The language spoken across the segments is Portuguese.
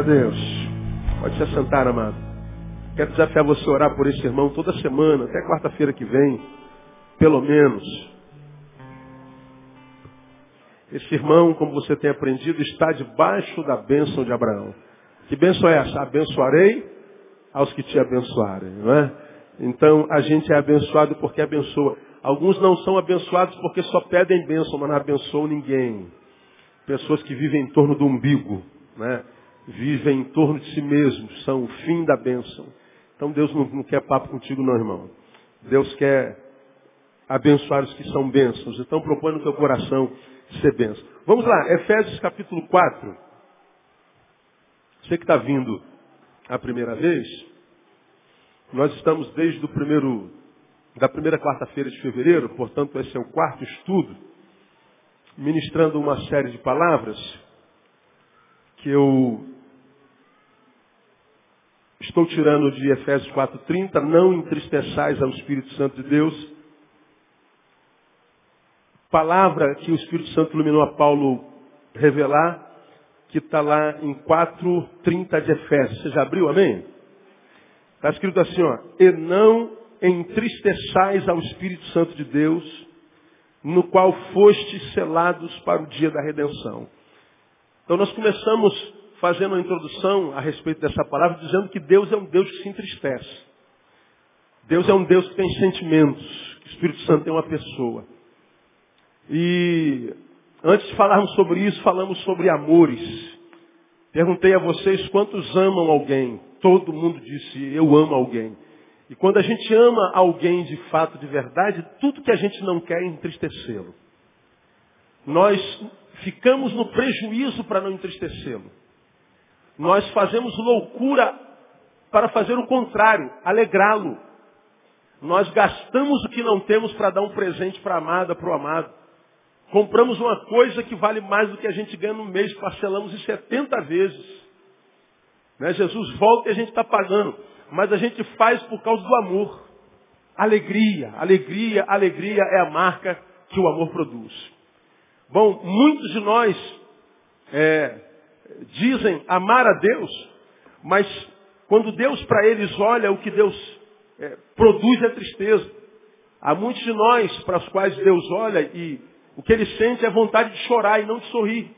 A Deus. Pode se assentar, amado. Quero desafiar você a orar por esse irmão toda semana, até quarta-feira que vem, pelo menos. Esse irmão, como você tem aprendido, está debaixo da bênção de Abraão. Que bênção é essa? Abençoarei aos que te abençoarem, não é? Então, a gente é abençoado porque abençoa. Alguns não são abençoados porque só pedem bênção, mas não abençoam ninguém. Pessoas que vivem em torno do umbigo, né? Vivem em torno de si mesmos, são o fim da bênção. Então Deus não, não quer papo contigo não, irmão. Deus quer abençoar os que são bênçãos. Então propõe no teu coração ser bênção. Vamos lá, Efésios capítulo 4. Você que está vindo a primeira vez, nós estamos desde o primeiro, da primeira quarta-feira de fevereiro, portanto esse é o quarto estudo, ministrando uma série de palavras que eu estou tirando de Efésios 4,30, não entristeçais ao Espírito Santo de Deus. Palavra que o Espírito Santo iluminou a Paulo revelar, que está lá em 4,30 de Efésios. Você já abriu, amém? Está escrito assim, ó, e não entristeçais ao Espírito Santo de Deus, no qual fostes selados para o dia da redenção. Então nós começamos fazendo uma introdução a respeito dessa palavra, dizendo que Deus é um Deus que se entristece. Deus é um Deus que tem sentimentos, que o Espírito Santo é uma pessoa. E antes de falarmos sobre isso, falamos sobre amores. Perguntei a vocês quantos amam alguém. Todo mundo disse, eu amo alguém. E quando a gente ama alguém de fato, de verdade, tudo que a gente não quer é entristecê-lo. Nós ficamos no prejuízo para não entristecê-lo. Nós fazemos loucura para fazer o contrário, alegrá-lo. Nós gastamos o que não temos para dar um presente para a amada, para o amado. Compramos uma coisa que vale mais do que a gente ganha no mês, parcelamos em 70 vezes. Né? Jesus volta e a gente está pagando. Mas a gente faz por causa do amor. Alegria, alegria, alegria é a marca que o amor produz. Bom, muitos de nós é, dizem amar a Deus, mas quando Deus para eles olha, o que Deus é, produz é tristeza. Há muitos de nós para os quais Deus olha e o que ele sente é vontade de chorar e não de sorrir.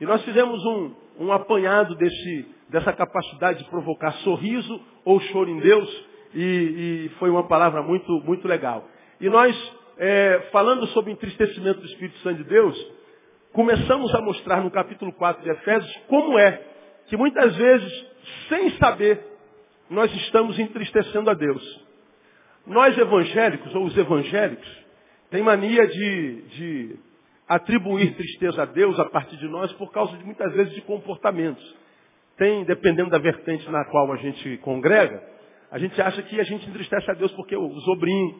E nós fizemos um, um apanhado desse, dessa capacidade de provocar sorriso ou choro em Deus e, e foi uma palavra muito, muito legal. E nós, é, falando sobre entristecimento do Espírito Santo de Deus, começamos a mostrar no capítulo 4 de Efésios como é que muitas vezes, sem saber, nós estamos entristecendo a Deus. Nós evangélicos, ou os evangélicos, tem mania de, de atribuir tristeza a Deus a partir de nós por causa de muitas vezes de comportamentos. Tem, dependendo da vertente na qual a gente congrega, a gente acha que a gente entristece a Deus porque usou brinco,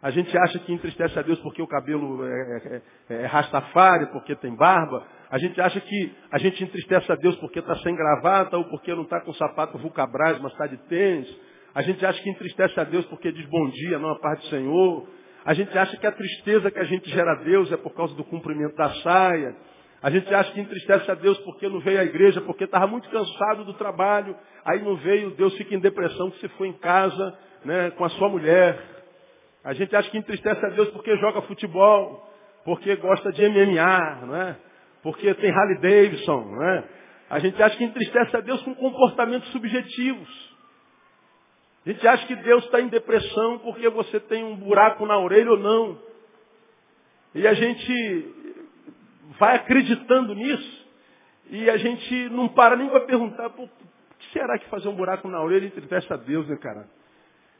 a gente acha que entristece a Deus porque o cabelo é, é, é, é porque tem barba. A gente acha que a gente entristece a Deus porque está sem gravata ou porque não está com sapato vulcabras, mas está de tênis. A gente acha que entristece a Deus porque diz bom dia, não a paz do Senhor. A gente acha que a tristeza que a gente gera a Deus é por causa do cumprimento da saia. A gente acha que entristece a Deus porque não veio à igreja, porque estava muito cansado do trabalho. Aí não veio, Deus fica em depressão que você foi em casa né, com a sua mulher. A gente acha que entristece a Deus porque joga futebol, porque gosta de MMA, não é? porque tem Harley Davidson. Não é? A gente acha que entristece a Deus com comportamentos subjetivos. A gente acha que Deus está em depressão porque você tem um buraco na orelha ou não. E a gente vai acreditando nisso e a gente não para nem para perguntar, por que será que fazer um buraco na orelha entristece a Deus, né, cara?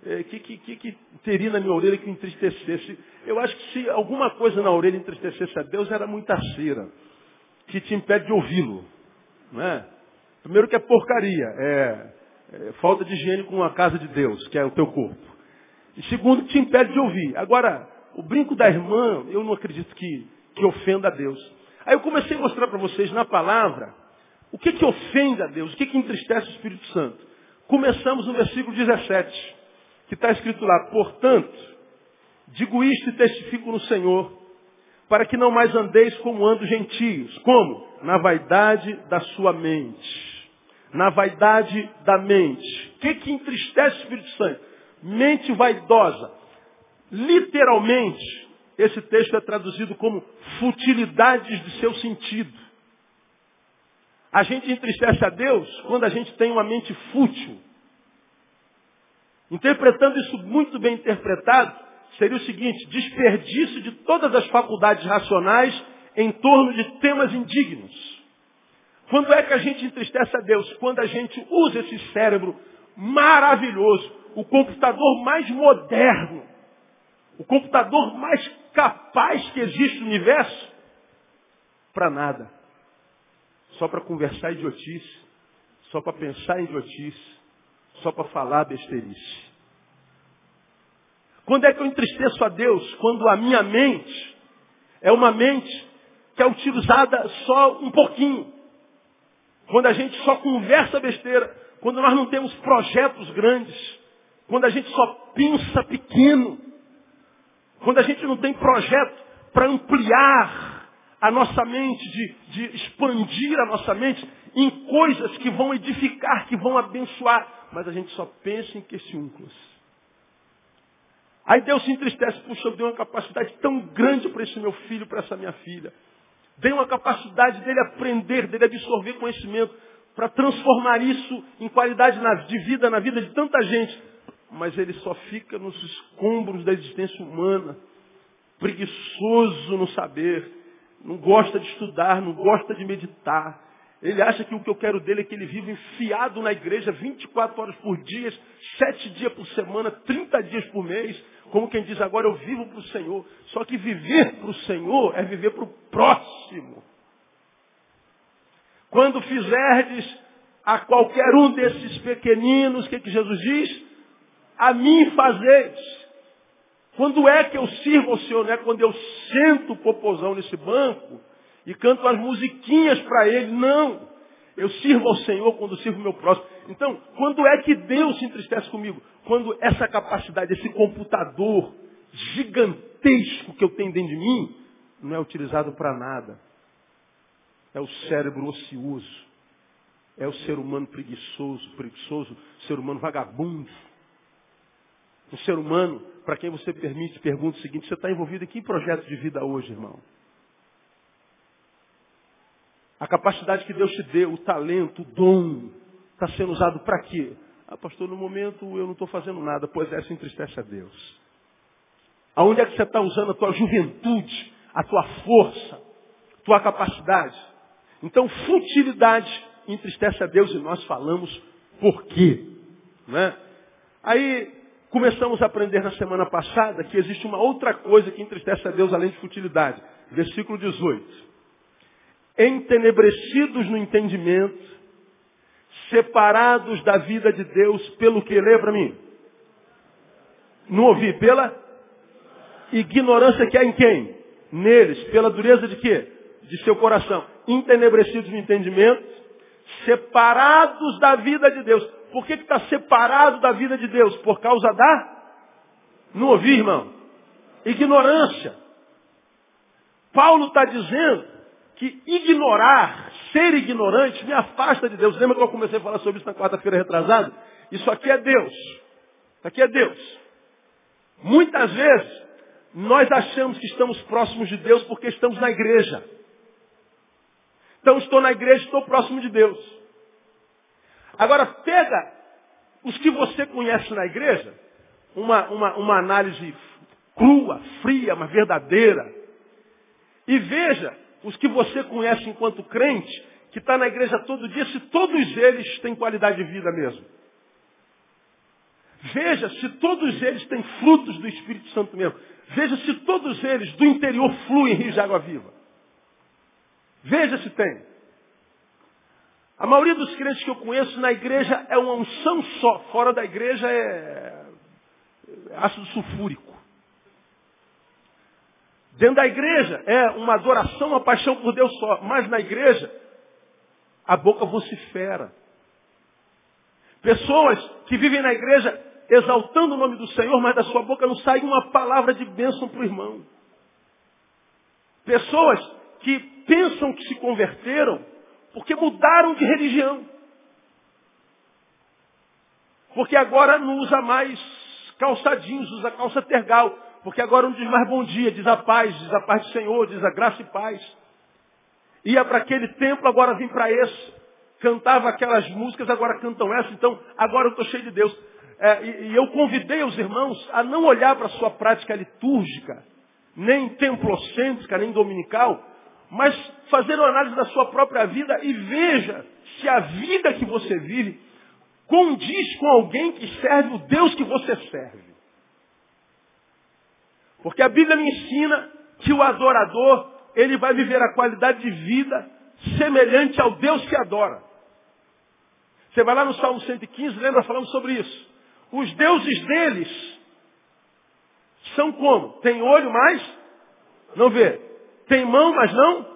É, que, que, que, que, teria na minha orelha que entristecesse? Eu acho que se alguma coisa na orelha entristecesse a Deus, era muita cera, que te impede de ouvi-lo. É? Primeiro que é porcaria, é, é, falta de higiene com a casa de Deus, que é o teu corpo. E segundo, que te impede de ouvir. Agora, o brinco da irmã, eu não acredito que, que ofenda a Deus. Aí eu comecei a mostrar para vocês na palavra o que, que ofende a Deus, o que, que entristece o Espírito Santo. Começamos no versículo 17 que está escrito lá, portanto, digo isto e testifico no Senhor, para que não mais andeis como andam gentios. Como? Na vaidade da sua mente. na vaidade da mente. O que, que entristece o Espírito Santo? Mente vaidosa. Literalmente, esse texto é traduzido como futilidades de seu sentido. A gente entristece a Deus quando a gente tem uma mente fútil. Interpretando isso muito bem interpretado, seria o seguinte, desperdício de todas as faculdades racionais em torno de temas indignos. Quando é que a gente entristece a Deus? Quando a gente usa esse cérebro maravilhoso, o computador mais moderno, o computador mais capaz que existe no universo, para nada. Só para conversar idiotice, só para pensar idiotice, só para falar besteirice. Quando é que eu entristeço a Deus? Quando a minha mente é uma mente que é utilizada só um pouquinho. Quando a gente só conversa besteira. Quando nós não temos projetos grandes. Quando a gente só pensa pequeno. Quando a gente não tem projeto para ampliar a nossa mente, de, de expandir a nossa mente em coisas que vão edificar, que vão abençoar. Mas a gente só pensa em questiúnculos. Aí Deus se entristece, puxa, eu dei uma capacidade tão grande para esse meu filho, para essa minha filha. Dei uma capacidade dele aprender, dele absorver conhecimento, para transformar isso em qualidade de vida na vida de tanta gente. Mas ele só fica nos escombros da existência humana, preguiçoso no saber, não gosta de estudar, não gosta de meditar. Ele acha que o que eu quero dele é que ele viva enfiado na igreja 24 horas por dia, 7 dias por semana, 30 dias por mês, como quem diz agora eu vivo para o Senhor. Só que viver para o Senhor é viver para o próximo. Quando fizerdes a qualquer um desses pequeninos, o que, que Jesus diz? A mim fazeis. Quando é que eu sirvo ao Senhor? Não é quando eu sento o popozão nesse banco e canto as musiquinhas para ele. Não. Eu sirvo ao Senhor quando sirvo o meu próximo. Então, quando é que Deus se entristece comigo? Quando essa capacidade, esse computador gigantesco que eu tenho dentro de mim, não é utilizado para nada. É o cérebro ocioso. É o ser humano preguiçoso, preguiçoso, ser humano vagabundo. O ser humano, para quem você permite, pergunta o seguinte, você está envolvido em que projeto de vida hoje, irmão? A capacidade que Deus te deu, o talento, o dom, está sendo usado para quê? Ah, pastor, no momento eu não estou fazendo nada, pois essa entristece a Deus. Aonde é que você está usando a tua juventude, a tua força, a tua capacidade? Então, futilidade entristece a Deus e nós falamos por quê. Né? Aí, começamos a aprender na semana passada que existe uma outra coisa que entristece a Deus além de futilidade. Versículo 18 entenebrecidos no entendimento, separados da vida de Deus pelo que? Lê para mim. Não ouvi. Pela ignorância que há em quem? Neles. Pela dureza de quê? De seu coração. Entenebrecidos no entendimento, separados da vida de Deus. Por que está separado da vida de Deus? Por causa da? Não ouvi, irmão. Ignorância. Paulo está dizendo que ignorar, ser ignorante, me afasta de Deus. Lembra que eu comecei a falar sobre isso na quarta-feira retrasada? Isso aqui é Deus. Isso aqui é Deus. Muitas vezes, nós achamos que estamos próximos de Deus porque estamos na igreja. Então, estou na igreja, estou próximo de Deus. Agora, pega os que você conhece na igreja, uma, uma, uma análise crua, fria, mas verdadeira, e veja os que você conhece enquanto crente, que está na igreja todo dia, se todos eles têm qualidade de vida mesmo. Veja se todos eles têm frutos do Espírito Santo mesmo. Veja se todos eles do interior fluem rios de água viva. Veja se tem. A maioria dos crentes que eu conheço na igreja é uma unção só. Fora da igreja é ácido sulfúrico. Dentro da igreja é uma adoração, uma paixão por Deus só. Mas na igreja, a boca vocifera. Pessoas que vivem na igreja exaltando o nome do Senhor, mas da sua boca não sai uma palavra de bênção para o irmão. Pessoas que pensam que se converteram porque mudaram de religião. Porque agora não usa mais calçadinhos, usa calça tergal. Porque agora não diz mais bom dia, diz a paz, diz a paz do Senhor, diz a graça e paz. Ia para aquele templo, agora vim para esse. Cantava aquelas músicas, agora cantam essa. Então, agora eu estou cheio de Deus. É, e, e eu convidei os irmãos a não olhar para a sua prática litúrgica, nem templocêntrica, nem dominical, mas fazer uma análise da sua própria vida e veja se a vida que você vive condiz com alguém que serve o Deus que você serve. Porque a Bíblia me ensina que o adorador, ele vai viver a qualidade de vida semelhante ao Deus que adora. Você vai lá no Salmo 115, lembra? Falamos sobre isso. Os deuses deles são como? Tem olho, mas não vê. Tem mão, mas não.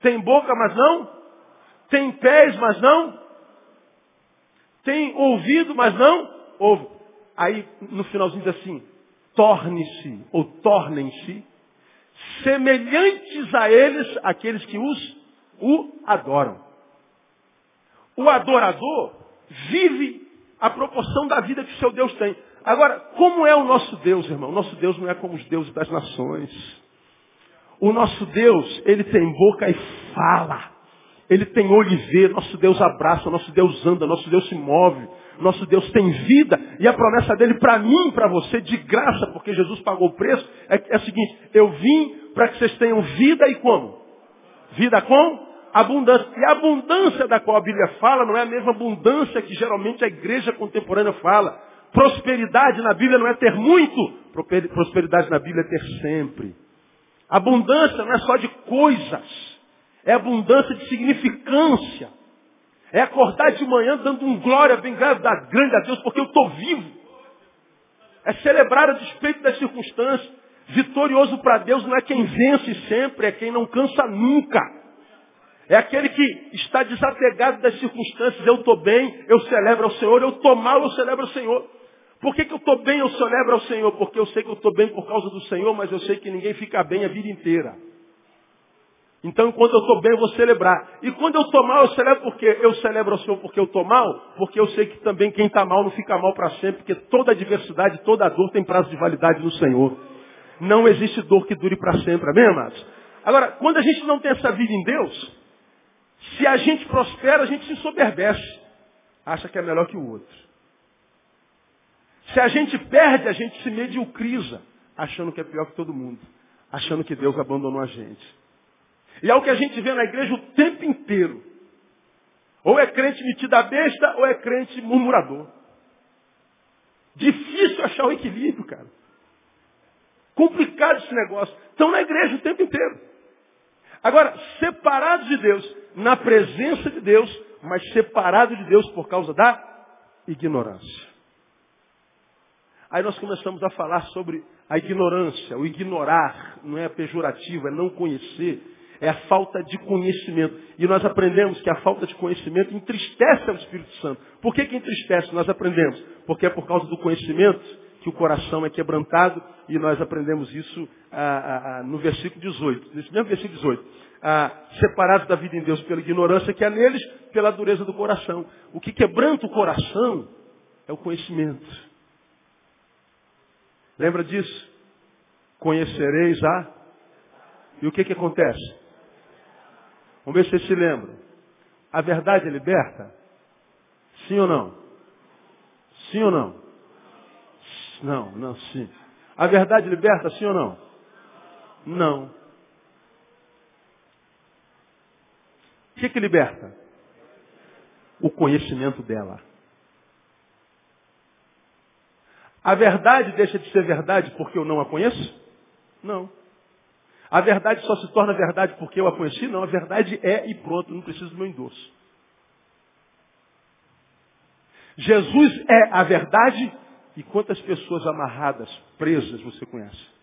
Tem boca, mas não. Tem pés, mas não. Tem ouvido, mas não ouve. Aí no finalzinho diz assim, torne-se ou tornem-se semelhantes a eles, aqueles que os o adoram. O adorador vive a proporção da vida que seu Deus tem. Agora, como é o nosso Deus, irmão? Nosso Deus não é como os deuses das nações. O nosso Deus, ele tem boca e fala. Ele tem olho e vê. Nosso Deus abraça, nosso Deus anda, nosso Deus se move. Nosso Deus tem vida. E a promessa dele para mim, para você, de graça, porque Jesus pagou o preço, é, é a seguinte: eu vim para que vocês tenham vida e como? Vida com abundância. E a abundância da qual a Bíblia fala não é a mesma abundância que geralmente a igreja contemporânea fala. Prosperidade na Bíblia não é ter muito, prosperidade na Bíblia é ter sempre. Abundância não é só de coisas, é abundância de significância. É acordar de manhã dando um glória bem grande a Deus, porque eu estou vivo. É celebrar a despeito das circunstâncias. Vitorioso para Deus não é quem vence sempre, é quem não cansa nunca. É aquele que está desapegado das circunstâncias. Eu estou bem, eu celebro ao Senhor. Eu estou mal, eu celebro ao Senhor. Por que, que eu estou bem, eu celebro ao Senhor? Porque eu sei que eu estou bem por causa do Senhor, mas eu sei que ninguém fica bem a vida inteira. Então, enquanto eu estou bem, eu vou celebrar. E quando eu estou mal, eu celebro porque eu celebro ao Senhor porque eu estou mal, porque eu sei que também quem está mal não fica mal para sempre, porque toda adversidade, toda dor tem prazo de validade no Senhor. Não existe dor que dure para sempre, amém, amados? Agora, quando a gente não tem essa vida em Deus, se a gente prospera, a gente se soberbece. Acha que é melhor que o outro. Se a gente perde, a gente se mediocriza, achando que é pior que todo mundo. Achando que Deus abandonou a gente. E é o que a gente vê na igreja o tempo inteiro. Ou é crente metido a besta, ou é crente murmurador. Difícil achar o equilíbrio, cara. Complicado esse negócio. Estão na igreja o tempo inteiro. Agora, separados de Deus, na presença de Deus, mas separados de Deus por causa da ignorância. Aí nós começamos a falar sobre a ignorância, o ignorar, não é pejorativo, é não conhecer, é a falta de conhecimento. E nós aprendemos que a falta de conhecimento entristece o Espírito Santo. Por que, que entristece? Nós aprendemos. Porque é por causa do conhecimento que o coração é quebrantado, e nós aprendemos isso ah, ah, ah no versículo 18. Nesse mesmo versículo 18. Ah, separados da vida em Deus pela ignorância que há neles, pela dureza do coração. O que quebranta o coração é o conhecimento. Lembra disso? Conhecereis a. E o que, que acontece? Vamos ver se vocês se lembram. A verdade é liberta? Sim ou não? Sim ou não? Não, não, sim. A verdade liberta, sim ou não? Não. O que, que liberta? O conhecimento dela. A verdade deixa de ser verdade porque eu não a conheço? Não. A verdade só se torna verdade porque eu a conheci? Não, a verdade é e pronto, não preciso do meu endosso. Jesus é a verdade e quantas pessoas amarradas, presas você conhece?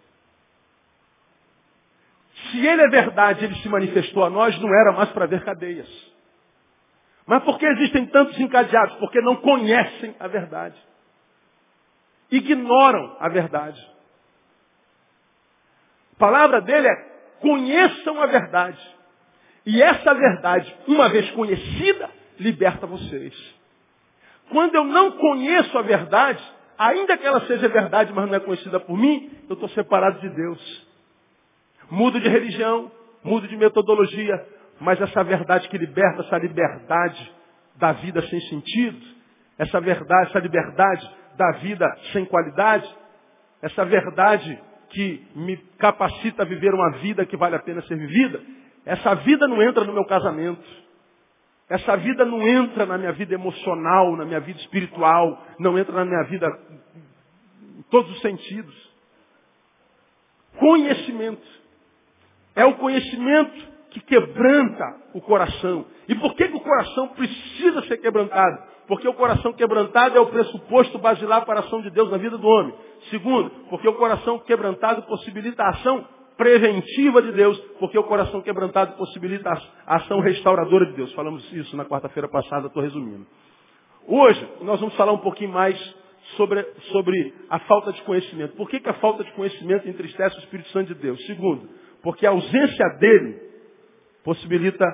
Se ele é verdade, ele se manifestou a nós, não era mais para ver cadeias. Mas por que existem tantos encadeados? Porque não conhecem a verdade ignoram a verdade. A palavra dele é conheçam a verdade. E essa verdade, uma vez conhecida, liberta vocês. Quando eu não conheço a verdade, ainda que ela seja verdade, mas não é conhecida por mim, eu estou separado de Deus. Mudo de religião, mudo de metodologia, mas essa verdade que liberta, essa liberdade da vida sem sentido, essa verdade, essa liberdade da vida sem qualidade, essa verdade que me capacita a viver uma vida que vale a pena ser vivida, essa vida não entra no meu casamento. Essa vida não entra na minha vida emocional, na minha vida espiritual, não entra na minha vida em todos os sentidos. Conhecimento. É o conhecimento que quebranta o coração. E por que, que o coração precisa ser quebrantado? Porque o coração quebrantado é o pressuposto basilar para a ação de Deus na vida do homem. Segundo, porque o coração quebrantado possibilita a ação preventiva de Deus, porque o coração quebrantado possibilita a ação restauradora de Deus. Falamos isso na quarta-feira passada, estou resumindo. Hoje, nós vamos falar um pouquinho mais sobre, sobre a falta de conhecimento. Por que, que a falta de conhecimento entristece o Espírito Santo de Deus? Segundo, porque a ausência dele possibilita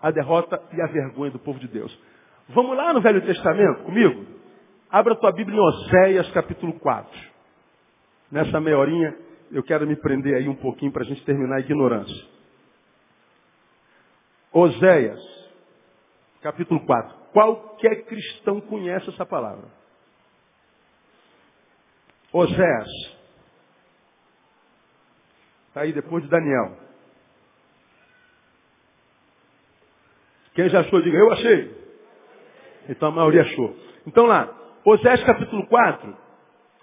a derrota e a vergonha do povo de Deus. Vamos lá no Velho Testamento comigo? Abra tua Bíblia em Oséias capítulo 4. Nessa meia horinha, eu quero me prender aí um pouquinho para a gente terminar a ignorância. Oséias, capítulo 4. Qualquer cristão conhece essa palavra. Oséias. Está aí depois de Daniel. Quem já achou, diga, eu achei. Então a maioria achou. Então lá, Oséias capítulo 4,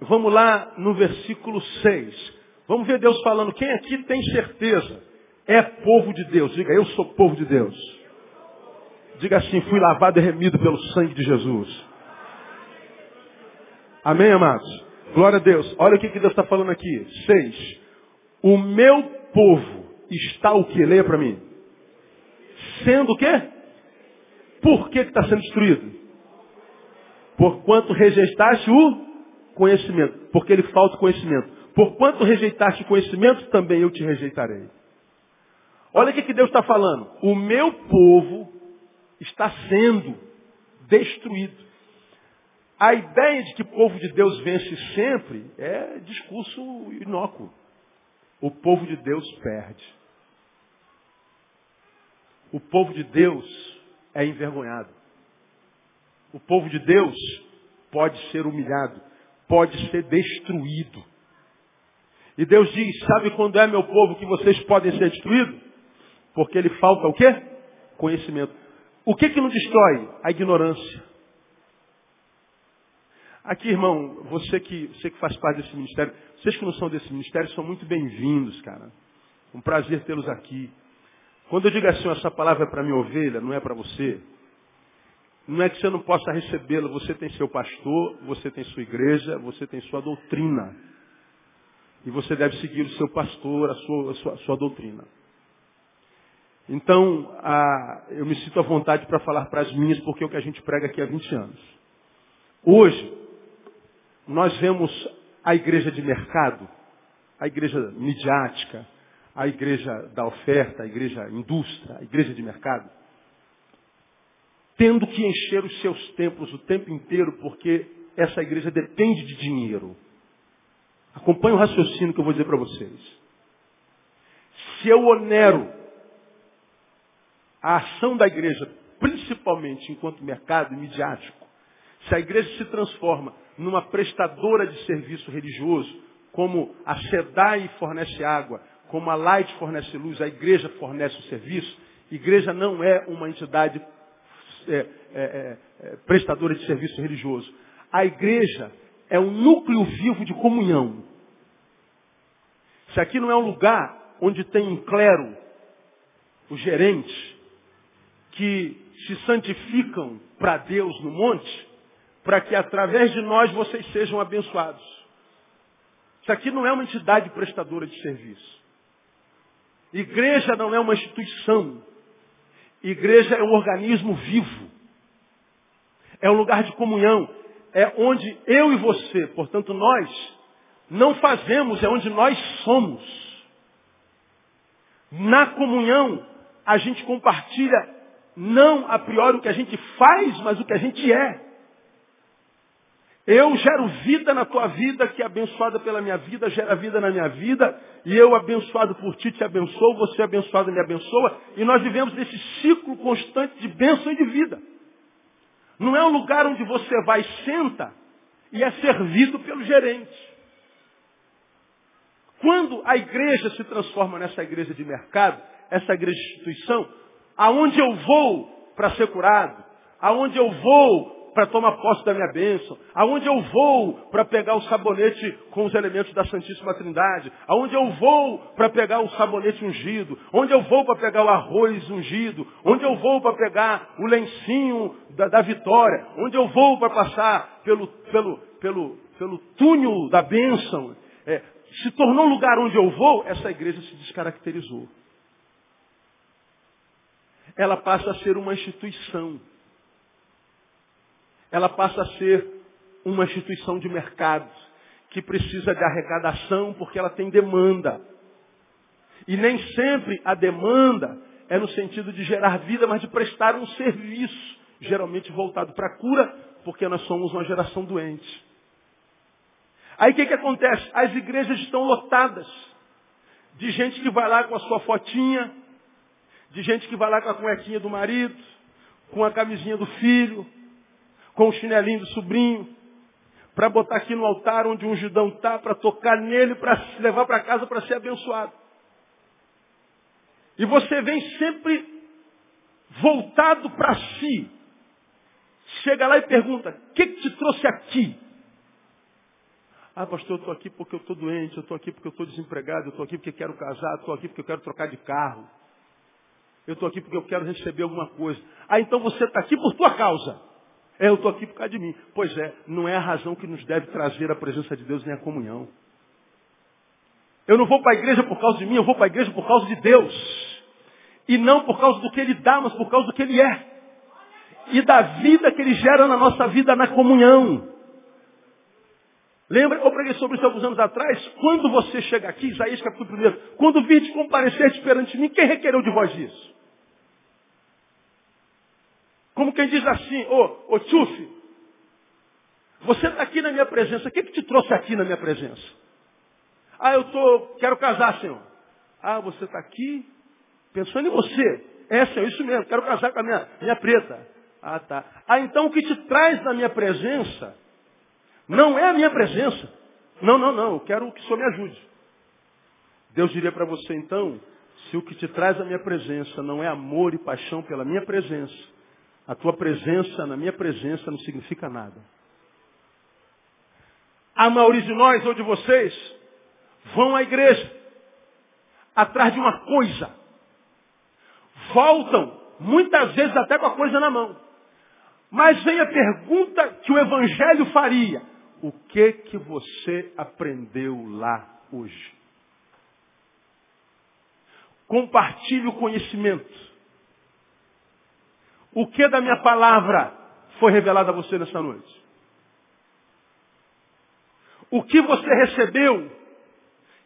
vamos lá no versículo 6. Vamos ver Deus falando, quem aqui tem certeza é povo de Deus? Diga, eu sou povo de Deus. Diga assim, fui lavado e remido pelo sangue de Jesus. Amém, amados? Glória a Deus. Olha o que, Deus está falando aqui. 6. O meu povo está o que? Leia para mim. Sendo o quê? Por que está sendo destruído? Porquanto rejeitaste o conhecimento. Porque ele falta conhecimento. Porquanto rejeitaste o conhecimento, também eu te rejeitarei. Olha o que, que Deus está falando. O meu povo está sendo destruído. A ideia de que o povo de Deus vence sempre é discurso inócuo. O povo de Deus perde. O povo de Deus é envergonhado. O povo de Deus pode ser humilhado, pode ser destruído. E Deus diz, sabe quando é meu povo que vocês podem ser destruídos? Porque ele falta o quê? Conhecimento. O que que não destrói? A ignorância. Aqui, irmão, você que, você que faz parte desse ministério, vocês que não são desse ministério são muito bem-vindos, cara. Um prazer tê-los aqui. Quando eu digo assim, essa palavra é para minha ovelha, não é para você. Não é que você não possa recebê-la. Você tem seu pastor, você tem sua igreja, você tem sua doutrina. E você deve seguir o seu pastor, a sua, a sua, a sua doutrina. Então, a, eu me sinto à vontade para falar para as minhas, porque é o que a gente prega aqui há 20 anos. Hoje, nós vemos a igreja de mercado, a igreja midiática, a igreja da oferta, a igreja indústria, a igreja de mercado, tendo que encher os seus templos o tempo inteiro, porque essa igreja depende de dinheiro. Acompanhe o raciocínio que eu vou dizer para vocês. Se eu onero a ação da igreja, principalmente enquanto mercado midiático, se a igreja se transforma numa prestadora de serviço religioso, como a SEDAI fornece água, como a Light fornece luz, a igreja fornece o serviço. Igreja não é uma entidade é, é, é, é, prestadora de serviço religioso. A igreja é um núcleo vivo de comunhão. Se aqui não é um lugar onde tem um clero, os gerentes, que se santificam para Deus no monte, para que através de nós vocês sejam abençoados. Isso aqui não é uma entidade prestadora de serviço. Igreja não é uma instituição. Igreja é um organismo vivo. É um lugar de comunhão. É onde eu e você, portanto nós, não fazemos, é onde nós somos. Na comunhão, a gente compartilha não a priori o que a gente faz, mas o que a gente é. Eu gero vida na tua vida, que é abençoada pela minha vida, gera vida na minha vida, e eu abençoado por ti te abençoo, você abençoado me abençoa, e nós vivemos nesse ciclo constante de bênção e de vida. Não é um lugar onde você vai, senta e é servido pelo gerente. Quando a igreja se transforma nessa igreja de mercado, essa igreja de instituição, aonde eu vou para ser curado, aonde eu vou para tomar posse da minha bênção, aonde eu vou para pegar o sabonete com os elementos da Santíssima Trindade, aonde eu vou para pegar o sabonete ungido, onde eu vou para pegar o arroz ungido, onde eu vou para pegar o lencinho da, da vitória, onde eu vou para passar pelo, pelo, pelo, pelo túnel da bênção, é, se tornou um lugar onde eu vou, essa igreja se descaracterizou. Ela passa a ser uma instituição. Ela passa a ser uma instituição de mercado que precisa de arrecadação porque ela tem demanda. E nem sempre a demanda é no sentido de gerar vida, mas de prestar um serviço, geralmente voltado para a cura, porque nós somos uma geração doente. Aí o que, que acontece? As igrejas estão lotadas de gente que vai lá com a sua fotinha, de gente que vai lá com a cuequinha do marido, com a camisinha do filho, com o chinelinho do sobrinho, para botar aqui no altar onde um judão está, para tocar nele, para levar para casa para ser abençoado. E você vem sempre voltado para si. Chega lá e pergunta, o que, que te trouxe aqui? Ah, pastor, eu estou aqui porque eu estou doente, eu estou aqui porque eu estou desempregado, eu estou aqui porque quero casar, eu estou aqui porque eu quero trocar de carro. Eu estou aqui porque eu quero receber alguma coisa. Ah, então você está aqui por tua causa. É, eu estou aqui por causa de mim. Pois é, não é a razão que nos deve trazer a presença de Deus nem a comunhão. Eu não vou para a igreja por causa de mim, eu vou para a igreja por causa de Deus. E não por causa do que Ele dá, mas por causa do que Ele é. E da vida que Ele gera na nossa vida na comunhão. Lembra, eu preguei sobre isso alguns anos atrás, quando você chega aqui, Isaías capítulo 1, quando vir te comparecer perante mim, quem requereu de vós isso? Como quem diz assim, ô, ô você está aqui na minha presença, o que, que te trouxe aqui na minha presença? Ah, eu tô, quero casar, Senhor. Ah, você está aqui pensando em você. É, Senhor, isso mesmo, quero casar com a minha, minha preta. Ah, tá. Ah, então o que te traz na minha presença não é a minha presença. Não, não, não. Eu quero que o Senhor me ajude. Deus diria para você então, se o que te traz a minha presença não é amor e paixão pela minha presença, a tua presença na minha presença não significa nada. A maioria de nós ou de vocês vão à igreja atrás de uma coisa. Voltam, muitas vezes até com a coisa na mão. Mas vem a pergunta que o Evangelho faria o que que você aprendeu lá hoje. Compartilhe o conhecimento. O que da minha palavra foi revelado a você nessa noite? O que você recebeu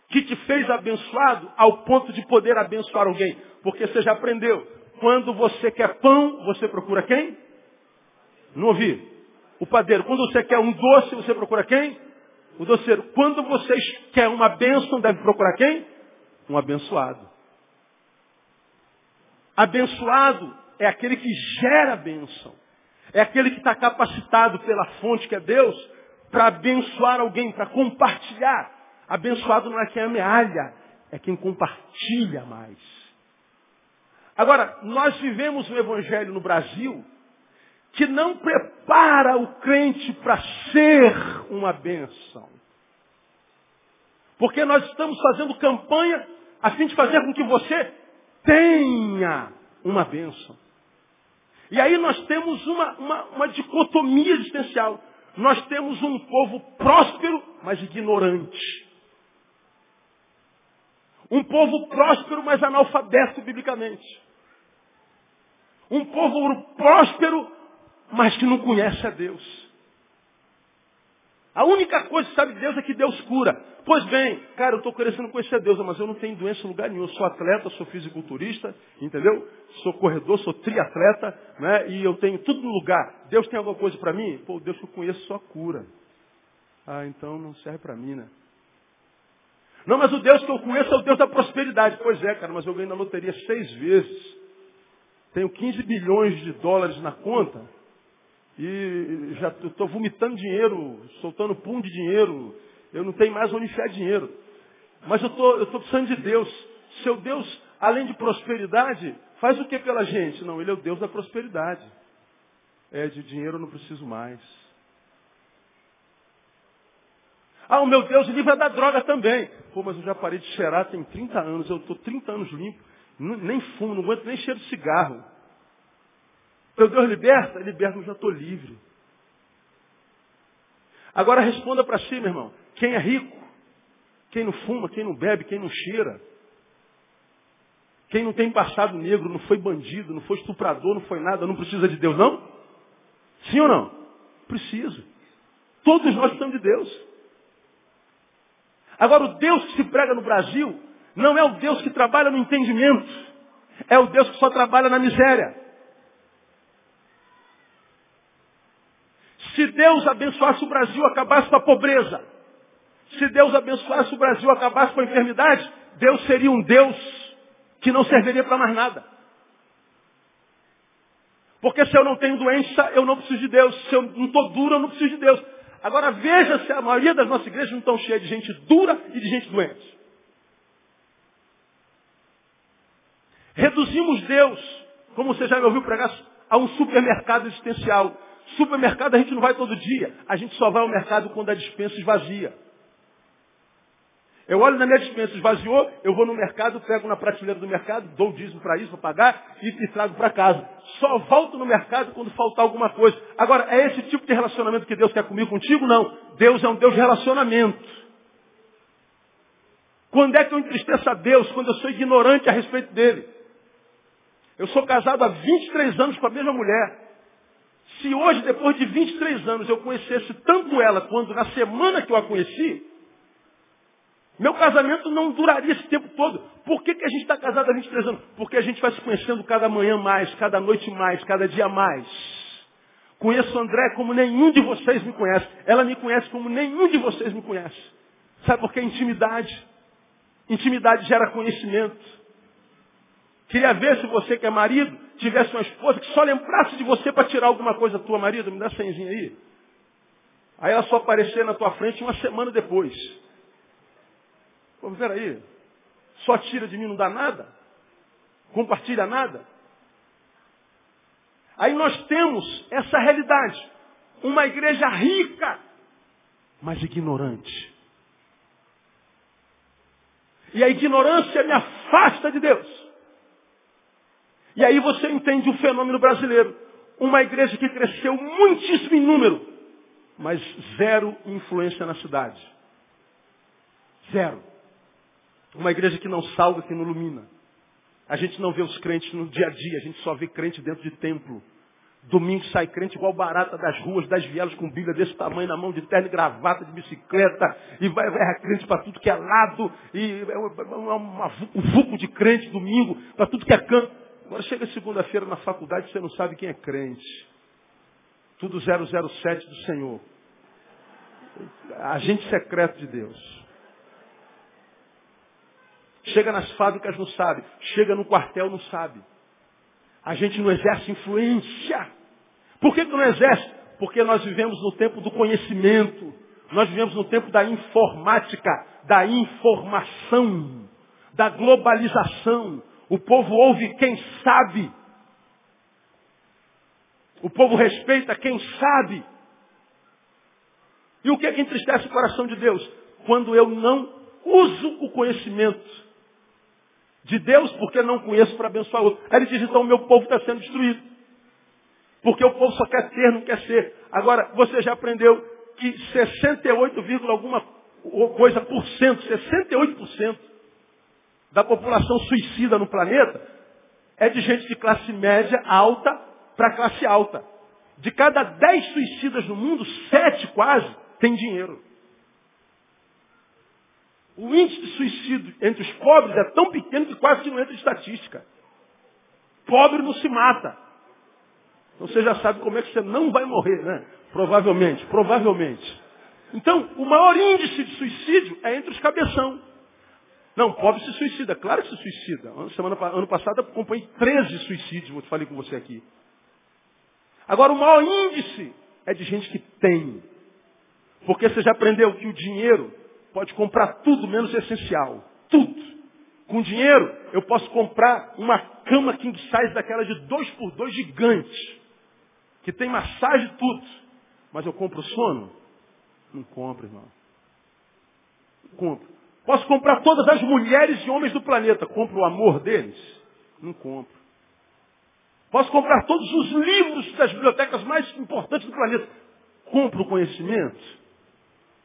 que te fez abençoado ao ponto de poder abençoar alguém? Porque você já aprendeu. Quando você quer pão, você procura quem? Não ouvi o padeiro. Quando você quer um doce, você procura quem? O doceiro. Quando você quer uma bênção, deve procurar quem? Um abençoado. Abençoado é aquele que gera bênção. É aquele que está capacitado pela fonte que é Deus para abençoar alguém, para compartilhar. Abençoado não é quem amealha, é quem compartilha mais. Agora, nós vivemos o Evangelho no Brasil que não prepara o crente para ser uma bênção. Porque nós estamos fazendo campanha a fim de fazer com que você tenha uma bênção. E aí nós temos uma, uma, uma dicotomia existencial. Nós temos um povo próspero, mas ignorante. Um povo próspero, mas analfabeto biblicamente. Um povo próspero, mas que não conhece a Deus. A única coisa que sabe de Deus é que Deus cura. Pois bem, cara, eu estou querendo conhecer Deus, mas eu não tenho doença em lugar nenhum. Eu sou atleta, sou fisiculturista, entendeu? Sou corredor, sou triatleta, né? E eu tenho tudo no lugar. Deus tem alguma coisa para mim? Pô, Deus que eu conheço só cura. Ah, então não serve para mim, né? Não, mas o Deus que eu conheço é o Deus da prosperidade. Pois é, cara, mas eu ganhei na loteria seis vezes. Tenho 15 bilhões de dólares na conta. E já estou vomitando dinheiro, soltando pum de dinheiro. Eu não tenho mais onde enfiar dinheiro. Mas eu tô, estou precisando de Deus. Seu Deus, além de prosperidade, faz o que pela gente? Não, Ele é o Deus da prosperidade. É, de dinheiro eu não preciso mais. Ah, o meu Deus livra da droga também. Pô, mas eu já parei de cheirar tem 30 anos, eu estou 30 anos limpo, nem fumo, não aguento nem cheiro de cigarro. Meu Deus liberta? Liberta, eu já estou livre. Agora responda para si, meu irmão. Quem é rico? Quem não fuma, quem não bebe, quem não cheira? Quem não tem passado negro, não foi bandido, não foi estuprador, não foi nada, não precisa de Deus, não? Sim ou não? Preciso. Todos nós precisamos de Deus. Agora, o Deus que se prega no Brasil não é o Deus que trabalha no entendimento. É o Deus que só trabalha na miséria. Se Deus abençoasse o Brasil, acabasse com a pobreza. Se Deus abençoasse o Brasil, acabasse com a enfermidade, Deus seria um Deus que não serviria para mais nada. Porque se eu não tenho doença, eu não preciso de Deus. Se eu não estou duro, eu não preciso de Deus. Agora veja se a maioria das nossas igrejas não estão cheias de gente dura e de gente doente. Reduzimos Deus, como você já me ouviu pregar, a um supermercado existencial. Supermercado a gente não vai todo dia, a gente só vai ao mercado quando a dispensa esvazia. Eu olho na minha dispensa, esvaziou, eu vou no mercado, pego na prateleira do mercado, dou o dízimo para isso, para pagar e, e trago para casa. Só volto no mercado quando faltar alguma coisa. Agora, é esse tipo de relacionamento que Deus quer comigo contigo? Não. Deus é um Deus de relacionamento. Quando é que eu entristeço a Deus? Quando eu sou ignorante a respeito dele. Eu sou casado há 23 anos com a mesma mulher. Se hoje, depois de 23 anos, eu conhecesse tanto ela quanto na semana que eu a conheci, meu casamento não duraria esse tempo todo. Por que, que a gente está casado há 23 anos? Porque a gente vai se conhecendo cada manhã mais, cada noite mais, cada dia mais. Conheço André como nenhum de vocês me conhece. Ela me conhece como nenhum de vocês me conhece. Sabe por que intimidade? Intimidade gera conhecimento. Queria ver se você que é marido tivesse uma esposa que só lembrasse de você para tirar alguma coisa tua, marido, me dá senzinha aí. Aí ela só aparecer na tua frente uma semana depois. Pô, peraí, só tira de mim, não dá nada? Compartilha nada? Aí nós temos essa realidade. Uma igreja rica, mas ignorante. E a ignorância me afasta de Deus. E aí você entende o fenômeno brasileiro. Uma igreja que cresceu muitíssimo em número, mas zero influência na cidade. Zero. Uma igreja que não salga, que não ilumina. A gente não vê os crentes no dia a dia, a gente só vê crente dentro de templo. Domingo sai crente igual barata das ruas, das vielas com Bíblia desse tamanho na mão, de terno e gravata, de bicicleta, e vai, vai crente para tudo que é lado, e é uma, uma, um vulco de crente domingo, para tudo que é canto. Agora chega segunda-feira na faculdade, você não sabe quem é crente. Tudo 007 do Senhor. Agente secreto de Deus. Chega nas fábricas, não sabe. Chega no quartel, não sabe. A gente não exerce influência. Por que, que não exerce? Porque nós vivemos no tempo do conhecimento. Nós vivemos no tempo da informática, da informação, da globalização. O povo ouve quem sabe. O povo respeita quem sabe. E o que é que entristece o coração de Deus? Quando eu não uso o conhecimento de Deus porque não conheço para abençoar outro. Aí ele diz, então o meu povo está sendo destruído. Porque o povo só quer ter, não quer ser. Agora, você já aprendeu que 68, alguma coisa por cento, 68% da população suicida no planeta é de gente de classe média alta para classe alta. De cada 10 suicidas no mundo, 7 quase têm dinheiro. O índice de suicídio entre os pobres é tão pequeno que quase que não entra em estatística. Pobre não se mata. Então você já sabe como é que você não vai morrer, né? Provavelmente, provavelmente. Então, o maior índice de suicídio é entre os cabeção. Não, pobre se suicida. Claro que se suicida. Semana, ano passado eu acompanhei 13 suicídios, falei com você aqui. Agora, o maior índice é de gente que tem. Porque você já aprendeu que o dinheiro pode comprar tudo menos essencial. Tudo. Com dinheiro, eu posso comprar uma cama king size daquela de dois por dois gigante. Que tem massagem e tudo. Mas eu compro sono? Não compro, irmão. Não compro. Posso comprar todas as mulheres e homens do planeta. Compro o amor deles? Não compro. Posso comprar todos os livros das bibliotecas mais importantes do planeta. Compro o conhecimento?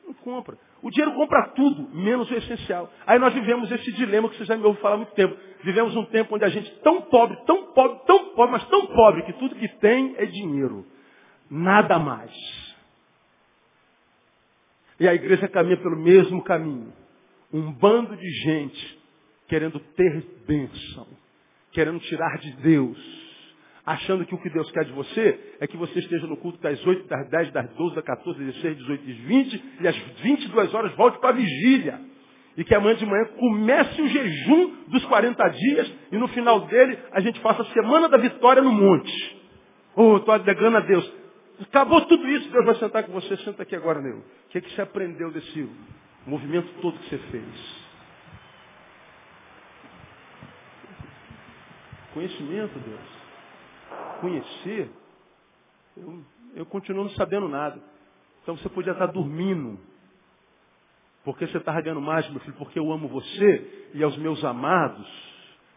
Não compra. O dinheiro compra tudo, menos o essencial. Aí nós vivemos esse dilema que você já me ouviu falar há muito tempo. Vivemos um tempo onde a gente tão pobre, tão pobre, tão pobre, mas tão pobre que tudo que tem é dinheiro. Nada mais. E a igreja caminha pelo mesmo caminho. Um bando de gente querendo ter bênção, querendo tirar de Deus, achando que o que Deus quer de você é que você esteja no culto das 8, das 10, das 12, das 14, das 16, 18 e 20 e às 22 horas volte para a vigília. E que amanhã de manhã comece o jejum dos 40 dias e no final dele a gente faça a semana da vitória no monte. Oh, estou alegando a Deus. Acabou tudo isso, Deus vai sentar com você, senta aqui agora, meu. O que, é que você aprendeu desse movimento todo que você fez? Conhecimento, Deus. Conhecer, eu, eu continuo não sabendo nada. Então você podia estar dormindo. Porque você está ganhando mais, meu filho, porque eu amo você e aos meus amados,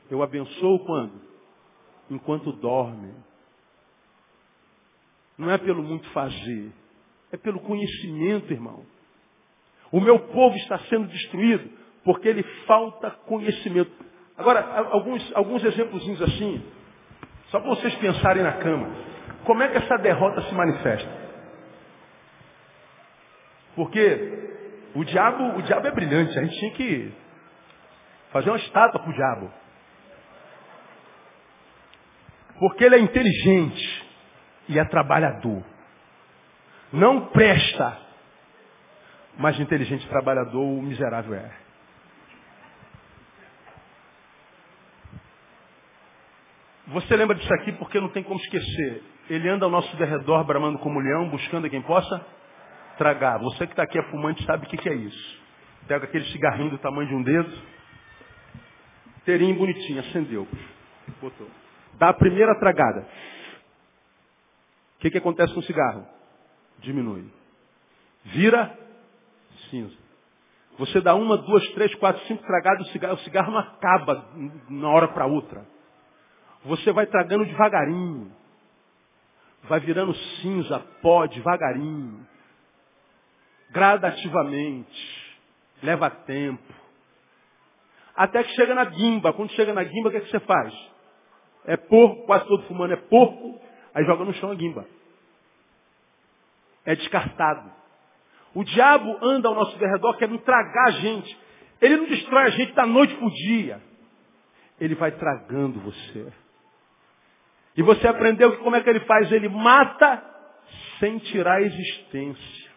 eu abençoo quando? Enquanto dormem. Não é pelo muito fazer, é pelo conhecimento, irmão. O meu povo está sendo destruído porque ele falta conhecimento. Agora, alguns, alguns exemplos assim, só para vocês pensarem na cama. Como é que essa derrota se manifesta? Porque o diabo, o diabo é brilhante, a gente tinha que fazer uma estátua para o diabo. Porque ele é inteligente e é trabalhador. Não presta, mas inteligente trabalhador o miserável é. Você lembra disso aqui porque não tem como esquecer. Ele anda ao nosso derredor bramando como leão, buscando quem possa tragar. Você que está aqui é fumante sabe o que, que é isso. Pega aquele cigarrinho do tamanho de um dedo, terinho bonitinho, acendeu. Botou. Dá a primeira tragada. O que, que acontece com o cigarro? Diminui. Vira cinza. Você dá uma, duas, três, quatro, cinco tragadas, o cigarro, o cigarro não acaba na hora para outra. Você vai tragando devagarinho. Vai virando cinza, pó, devagarinho. Gradativamente. Leva tempo. Até que chega na guimba. Quando chega na guimba, o que, é que você faz? É porco, quase todo fumando é porco, aí joga no chão a guimba é descartado. O diabo anda ao nosso derredor querendo tragar a gente. Ele não destrói a gente da noite para o dia. Ele vai tragando você. E você aprendeu que como é que ele faz? Ele mata sem tirar a existência.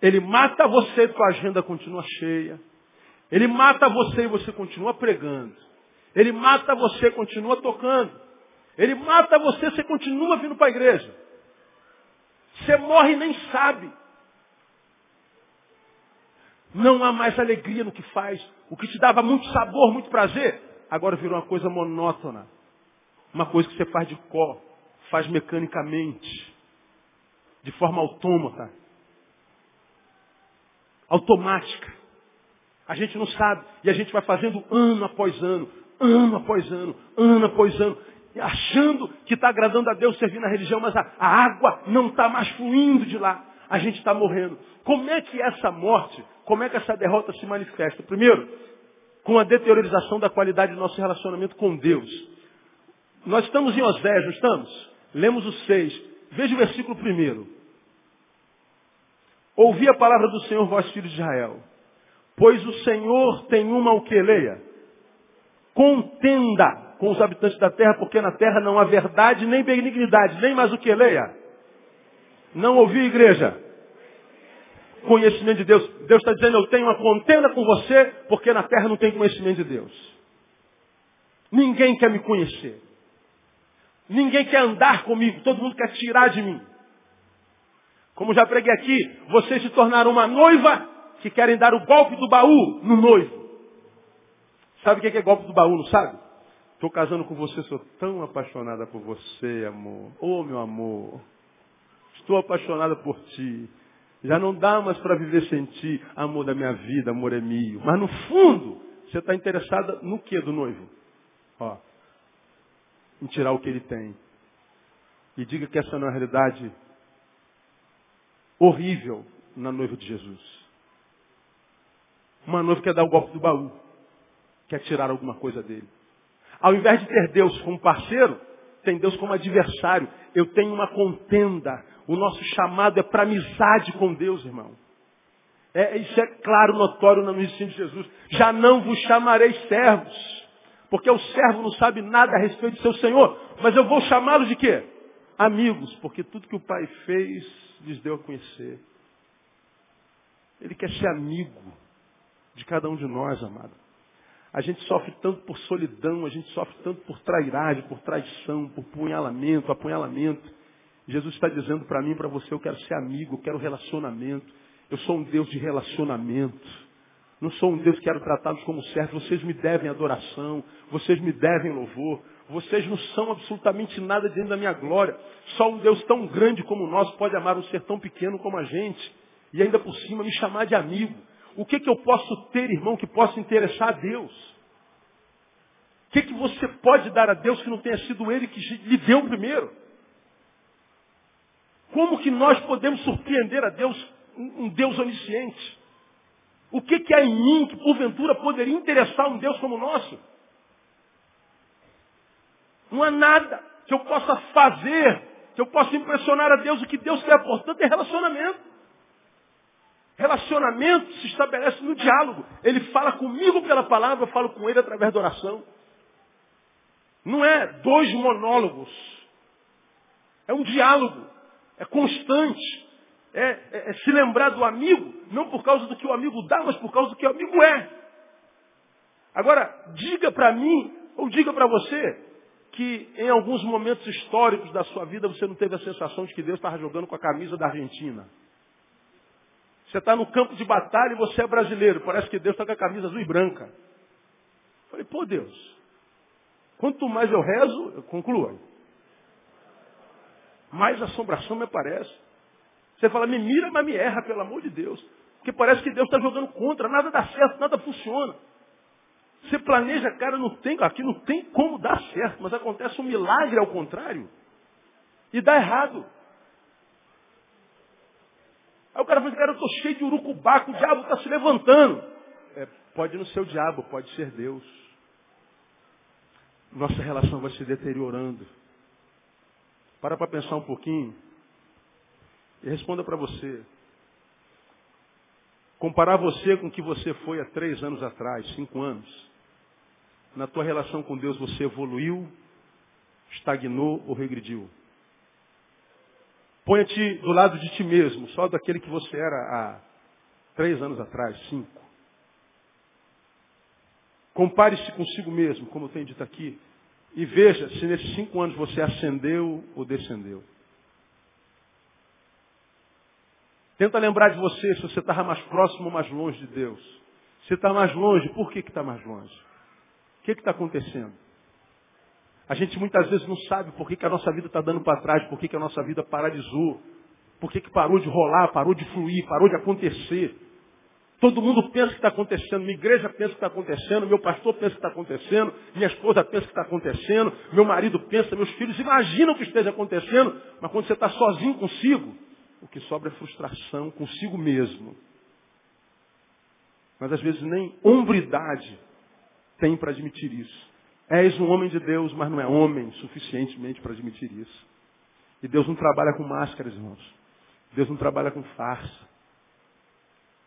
Ele mata você e tua agenda continua cheia. Ele mata você e você continua pregando. Ele mata você e continua tocando. Ele mata você e você continua vindo para a igreja. Você morre e nem sabe. Não há mais alegria no que faz. O que te dava muito sabor, muito prazer, agora virou uma coisa monótona. Uma coisa que você faz de có, faz mecanicamente, de forma autômata, automática. A gente não sabe. E a gente vai fazendo ano após ano, ano após ano, ano após ano achando que está agradando a Deus servir na religião, mas a, a água não está mais fluindo de lá. A gente está morrendo. Como é que essa morte, como é que essa derrota se manifesta? Primeiro, com a deteriorização da qualidade do nosso relacionamento com Deus. Nós estamos em Oséias, não estamos? Lemos o 6. Veja o versículo primeiro. Ouvi a palavra do Senhor, vós filhos de Israel. Pois o Senhor tem uma o que leia. Contenda com os habitantes da terra, porque na terra não há verdade nem benignidade, nem mais o que leia. Não ouviu, igreja? conhecimento de Deus. Deus está dizendo, eu tenho uma contenda com você, porque na terra não tem conhecimento de Deus. Ninguém quer me conhecer. Ninguém quer andar comigo. Todo mundo quer tirar de mim. Como já preguei aqui, vocês se tornaram uma noiva que querem dar o golpe do baú no noivo. Sabe o que é golpe do baú, não sabe? Estou casando com você, sou tão apaixonada por você, amor. Oh, meu amor. Estou apaixonada por ti. Já não dá mais para viver sem ti, amor da minha vida, amor é meu. Mas no fundo, você está interessada no que do noivo? Ó, em tirar o que ele tem. E diga que essa não é uma realidade horrível na noiva de Jesus. Uma noiva quer dar o golpe do baú, quer tirar alguma coisa dele. Ao invés de ter Deus como parceiro, tem Deus como adversário. Eu tenho uma contenda. O nosso chamado é para amizade com Deus, irmão. É, isso é claro, notório no ensino de Jesus. Já não vos chamarei servos, porque o servo não sabe nada a respeito de seu Senhor. Mas eu vou chamá-los de quê? Amigos, porque tudo que o Pai fez lhes deu a conhecer. Ele quer ser amigo de cada um de nós, amado. A gente sofre tanto por solidão, a gente sofre tanto por trairagem, por traição, por punhalamento, apunhalamento. Jesus está dizendo para mim para você, eu quero ser amigo, eu quero relacionamento. Eu sou um Deus de relacionamento. Não sou um Deus que quero tratá-los como servos. Vocês me devem adoração, vocês me devem louvor. Vocês não são absolutamente nada dentro da minha glória. Só um Deus tão grande como o nosso pode amar um ser tão pequeno como a gente. E ainda por cima me chamar de amigo. O que, que eu posso ter, irmão, que possa interessar a Deus? O que, que você pode dar a Deus que não tenha sido Ele que lhe deu primeiro? Como que nós podemos surpreender a Deus, um Deus onisciente? O que, que há em mim que porventura poderia interessar um Deus como o nosso? Não há nada que eu possa fazer, que eu possa impressionar a Deus. O que Deus quer, portanto, é relacionamento. Relacionamento se estabelece no diálogo. Ele fala comigo pela palavra, eu falo com ele através da oração. Não é dois monólogos. É um diálogo. É constante. É, é, é, se lembrar do amigo, não por causa do que o amigo dá, mas por causa do que o amigo é. Agora, diga para mim, ou diga para você, que em alguns momentos históricos da sua vida você não teve a sensação de que Deus estava jogando com a camisa da Argentina. Você está no campo de batalha e você é brasileiro. Parece que Deus está com a camisa azul e branca. falei, pô Deus, quanto mais eu rezo, eu concluo. Mais assombração me aparece. Você fala, me mira, mas me erra, pelo amor de Deus. Porque parece que Deus está jogando contra, nada dá certo, nada funciona. Você planeja, cara, não tem, aqui não tem como dar certo, mas acontece um milagre ao contrário. E dá errado. Aí o cara fala, cara, eu estou cheio de urucubaco, o diabo está se levantando. É, pode não ser o diabo, pode ser Deus. Nossa relação vai se deteriorando. Para para pensar um pouquinho responda para você. Comparar você com o que você foi há três anos atrás, cinco anos. Na tua relação com Deus você evoluiu, estagnou ou regrediu? Ponha-te do lado de ti mesmo, só daquele que você era há três anos atrás, cinco. Compare-se consigo mesmo, como eu tenho dito aqui, e veja se nesses cinco anos você ascendeu ou descendeu. Tenta lembrar de você se você estava mais próximo ou mais longe de Deus. Se está mais longe, por que está mais longe? O que está acontecendo? A gente muitas vezes não sabe por que, que a nossa vida está dando para trás, por que, que a nossa vida paralisou, por que, que parou de rolar, parou de fluir, parou de acontecer. Todo mundo pensa que está acontecendo, minha igreja pensa que está acontecendo, meu pastor pensa que está acontecendo, minha esposa pensa que está acontecendo, meu marido pensa, meus filhos imaginam que esteja acontecendo, mas quando você está sozinho consigo, o que sobra é frustração consigo mesmo. Mas às vezes nem hombridade tem para admitir isso. És um homem de Deus, mas não é homem suficientemente para admitir isso. E Deus não trabalha com máscaras, irmãos. Deus não trabalha com farsa.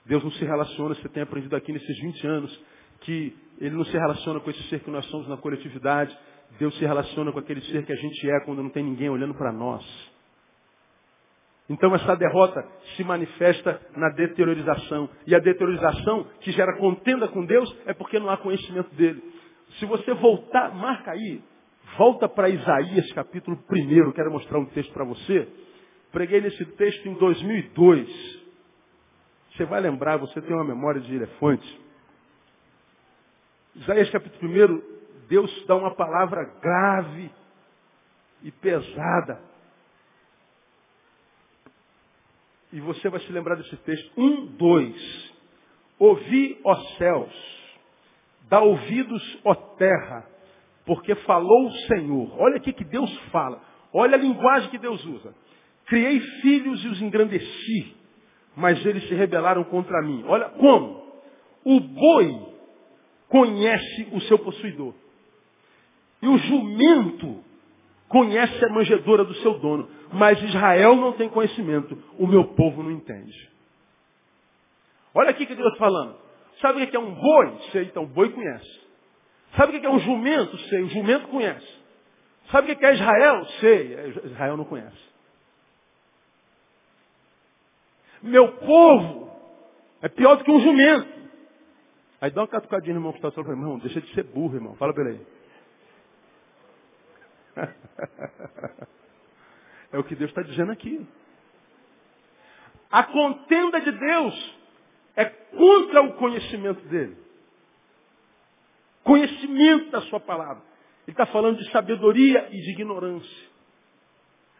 Deus não se relaciona, você tem aprendido aqui nesses 20 anos, que Ele não se relaciona com esse ser que nós somos na coletividade. Deus se relaciona com aquele ser que a gente é quando não tem ninguém olhando para nós. Então essa derrota se manifesta na deteriorização. E a deteriorização que gera contenda com Deus é porque não há conhecimento dele. Se você voltar, marca aí, volta para Isaías capítulo 1, quero mostrar um texto para você. Preguei nesse texto em 2002. Você vai lembrar, você tem uma memória de elefante. Isaías capítulo 1, Deus dá uma palavra grave e pesada E você vai se lembrar desse texto. Um, dois. Ouvi, ó céus, dá ouvidos, ó terra, porque falou o Senhor. Olha aqui que Deus fala. Olha a linguagem que Deus usa. Criei filhos e os engrandeci, mas eles se rebelaram contra mim. Olha como. O boi conhece o seu possuidor. E o jumento conhece a manjedoura do seu dono. Mas Israel não tem conhecimento. O meu povo não entende. Olha aqui que Deus está falando. Sabe o que é um boi? Sei, então o boi conhece. Sabe o que é um jumento? Sei, o jumento conhece. Sabe o que é Israel? Sei, Israel não conhece. Meu povo é pior do que um jumento. Aí dá uma catucadinha no irmão que está falando, irmão, deixa de ser burro, irmão. Fala para ele. É o que Deus está dizendo aqui. A contenda de Deus é contra o conhecimento dele. Conhecimento da sua palavra. Ele está falando de sabedoria e de ignorância.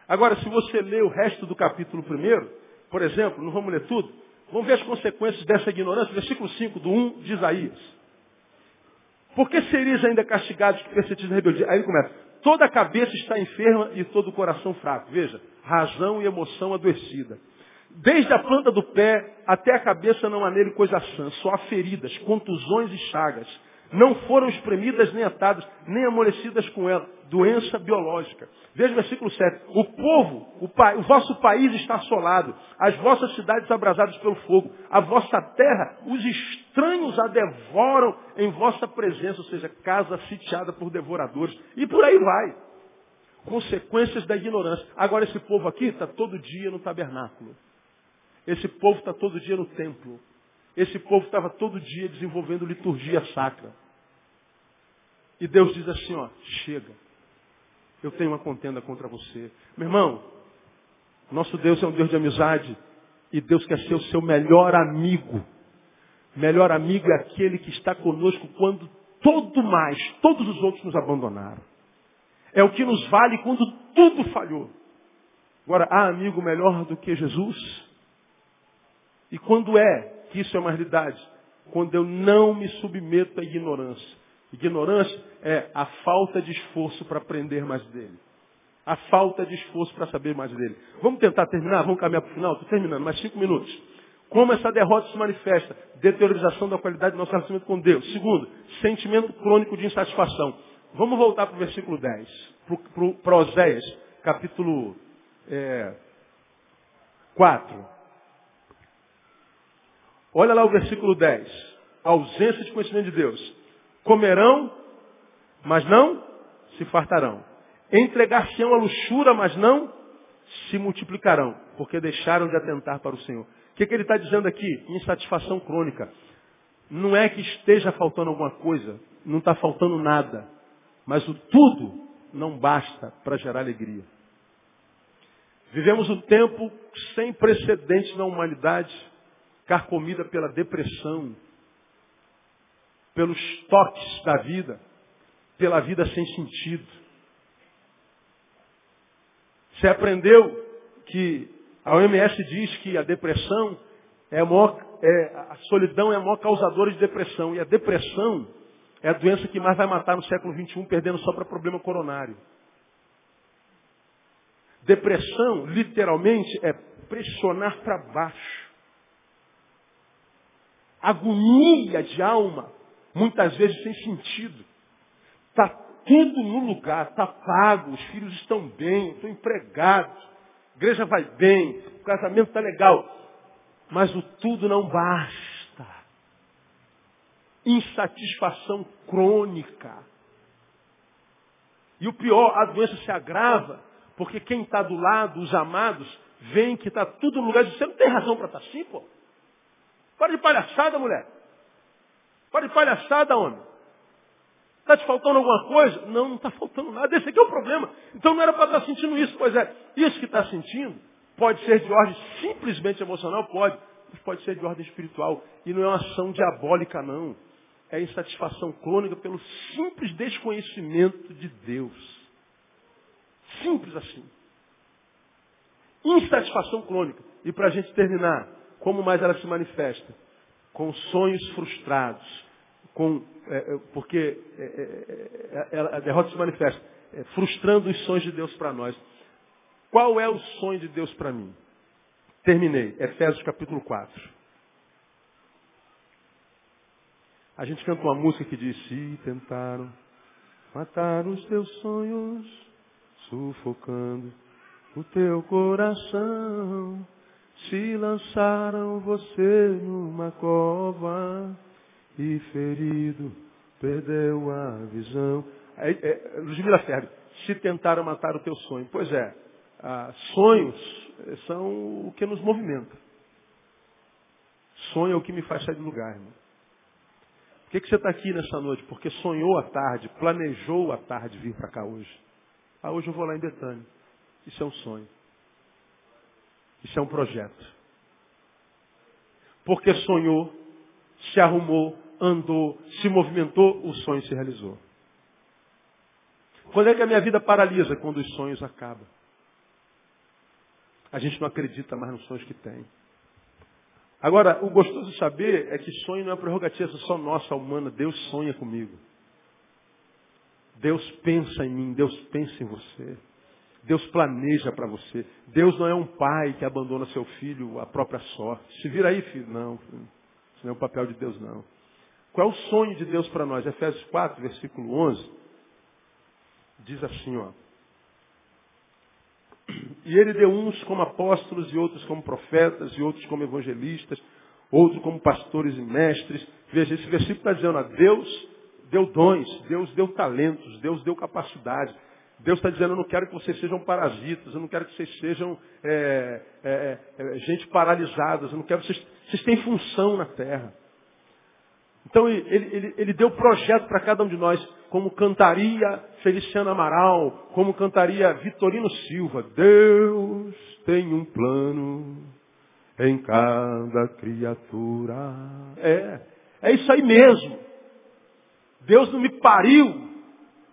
Agora, se você ler o resto do capítulo primeiro, por exemplo, não vamos ler tudo, vamos ver as consequências dessa ignorância, versículo 5 do 1 de Isaías. Por que serias ainda castigados que persistis na rebeldia? Aí ele começa. Toda a cabeça está enferma e todo o coração fraco. Veja, razão e emoção adoecida. Desde a planta do pé até a cabeça não há nele coisa sã, só há feridas, contusões e chagas. Não foram espremidas nem atadas, nem amolecidas com ela. Doença biológica. Veja o versículo 7. O povo, o, o vosso país está assolado, as vossas cidades abrasadas pelo fogo, a vossa terra, os estranhos a devoram em vossa presença, ou seja, casa sitiada por devoradores. E por aí vai. Consequências da ignorância. Agora esse povo aqui está todo dia no tabernáculo. Esse povo está todo dia no templo. Esse povo estava todo dia desenvolvendo liturgia sacra. E Deus diz assim, ó, chega. Eu tenho uma contenda contra você. Meu irmão, nosso Deus é um Deus de amizade. E Deus quer ser o seu melhor amigo. Melhor amigo é aquele que está conosco quando todo mais, todos os outros nos abandonaram. É o que nos vale quando tudo falhou. Agora, há amigo melhor do que Jesus? E quando é que isso é uma realidade? Quando eu não me submeto à ignorância. Ignorância é a falta de esforço para aprender mais dele. A falta de esforço para saber mais dele. Vamos tentar terminar? Vamos caminhar para o final? Estou terminando, mais cinco minutos. Como essa derrota se manifesta? Deteriorização da qualidade do nosso relacionamento com Deus. Segundo, sentimento crônico de insatisfação. Vamos voltar para o versículo 10. Para Oséias, capítulo é, 4. Olha lá o versículo 10. ausência de conhecimento de Deus. Comerão, mas não se fartarão. Entregar-se-ão à luxúria, mas não se multiplicarão, porque deixaram de atentar para o Senhor. O que, que ele está dizendo aqui? Insatisfação crônica. Não é que esteja faltando alguma coisa, não está faltando nada. Mas o tudo não basta para gerar alegria. Vivemos um tempo sem precedentes na humanidade carcomida pela depressão, pelos toques da vida, pela vida sem sentido. Você aprendeu que a OMS diz que a depressão é a, maior, é, a solidão é a maior causadora de depressão. E a depressão é a doença que mais vai matar no século XXI, perdendo só para problema coronário. Depressão, literalmente, é pressionar para baixo agonia de alma, muitas vezes sem sentido. Está tudo no lugar, está pago, os filhos estão bem, estou empregado, a igreja vai bem, o casamento está legal. Mas o tudo não basta. Insatisfação crônica. E o pior, a doença se agrava, porque quem está do lado, os amados, veem que está tudo no lugar de você não tem razão para estar tá assim, pô. Para de palhaçada, mulher. Para de palhaçada, homem. Está te faltando alguma coisa? Não, não está faltando nada. Esse aqui é o problema. Então não era para estar tá sentindo isso. Pois é, isso que está sentindo pode ser de ordem simplesmente emocional, pode. Mas pode ser de ordem espiritual. E não é uma ação diabólica, não. É insatisfação crônica pelo simples desconhecimento de Deus. Simples assim. Insatisfação crônica. E para a gente terminar, como mais ela se manifesta? Com sonhos frustrados. Com, é, é porque é, é, é a derrota se manifesta frustrando os sonhos de Deus para nós. Qual é o sonho de Deus para mim? Terminei. Efésios capítulo 4. A gente canta uma música que diz, se tentaram matar os teus sonhos, sufocando o teu coração, lançaram você numa cova e ferido perdeu a visão. É, é, Ludmila Ferri, se tentaram matar o teu sonho. Pois é, ah, sonhos são o que nos movimenta. Sonho é o que me faz sair do lugar, irmão. Por que, que você está aqui nessa noite? Porque sonhou à tarde, planejou à tarde vir para cá hoje. Ah, hoje eu vou lá em Betânia. Isso é um sonho. Isso é um projeto. Porque sonhou, se arrumou, andou, se movimentou, o sonho se realizou. Quando é que a minha vida paralisa? Quando os sonhos acabam. A gente não acredita mais nos sonhos que tem. Agora, o gostoso de saber é que sonho não é prerrogativa só nossa, humana. Deus sonha comigo. Deus pensa em mim, Deus pensa em você. Deus planeja para você. Deus não é um pai que abandona seu filho à própria sorte. Se vira aí, filho. Não, isso não é o papel de Deus, não. Qual é o sonho de Deus para nós? Efésios 4, versículo 11. Diz assim, ó. E ele deu uns como apóstolos, e outros como profetas, e outros como evangelistas, outros como pastores e mestres. Veja, esse versículo está dizendo, ó, Deus deu dons, Deus deu talentos, Deus deu capacidade. Deus está dizendo, eu não quero que vocês sejam parasitas, eu não quero que vocês sejam é, é, é, gente paralisadas, eu não quero que vocês, vocês têm função na terra. Então ele, ele, ele deu projeto para cada um de nós, como cantaria Feliciano Amaral, como cantaria Vitorino Silva. Deus tem um plano em cada criatura. É, é isso aí mesmo. Deus não me pariu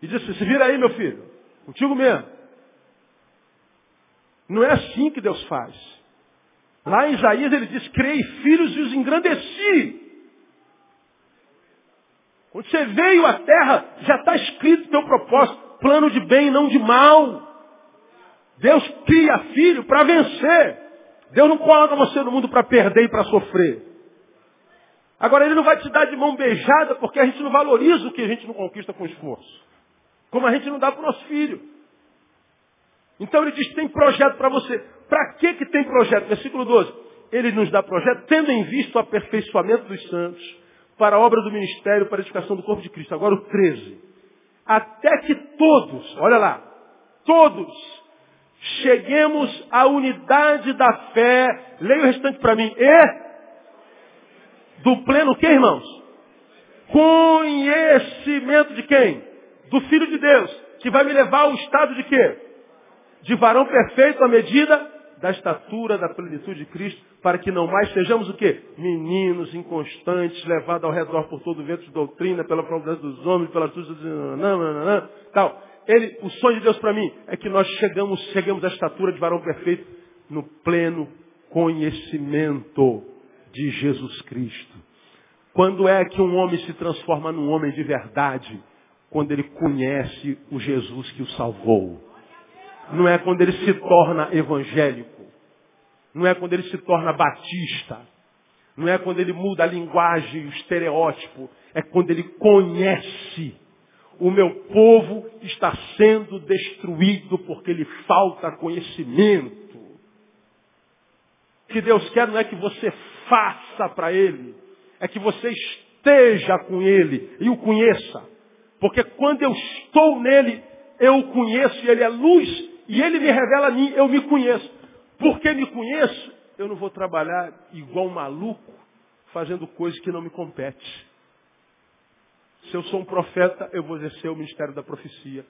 e disse, se vira aí, meu filho, contigo mesmo. Não é assim que Deus faz. Lá em Isaías ele diz, criei filhos e os engrandeci. Quando você veio à terra, já está escrito o teu propósito. Plano de bem, não de mal. Deus cria filho para vencer. Deus não coloca você no mundo para perder e para sofrer. Agora, Ele não vai te dar de mão beijada porque a gente não valoriza o que a gente não conquista com esforço. Como a gente não dá para o nosso filho. Então Ele diz, tem projeto para você. Para que, que tem projeto? Versículo 12. Ele nos dá projeto tendo em vista o aperfeiçoamento dos santos para a obra do ministério, para a edificação do corpo de Cristo. Agora o 13. Até que todos, olha lá, todos, cheguemos à unidade da fé. Leia o restante para mim. E do pleno que, irmãos? Conhecimento de quem? Do Filho de Deus, que vai me levar ao estado de quê? De varão perfeito à medida da estatura da plenitude de Cristo, para que não mais sejamos o quê? Meninos inconstantes, levados ao redor por todo o vento de doutrina, pela promessa dos homens, pela astúcia dos... tal. Ele, o sonho de Deus para mim é que nós chegamos, chegamos à estatura de varão perfeito no pleno conhecimento de Jesus Cristo. Quando é que um homem se transforma num homem de verdade? Quando ele conhece o Jesus que o salvou. Não é quando ele se torna evangélico. Não é quando ele se torna batista. Não é quando ele muda a linguagem, o estereótipo. É quando ele conhece. O meu povo está sendo destruído porque lhe falta conhecimento. O que Deus quer não é que você faça para Ele. É que você esteja com Ele e o conheça. Porque quando eu estou nele, eu o conheço e Ele é luz. E Ele me revela a mim, eu me conheço. Porque me conheço, eu não vou trabalhar igual um maluco, fazendo coisas que não me competem. Se eu sou um profeta, eu vou exercer o ministério da profecia.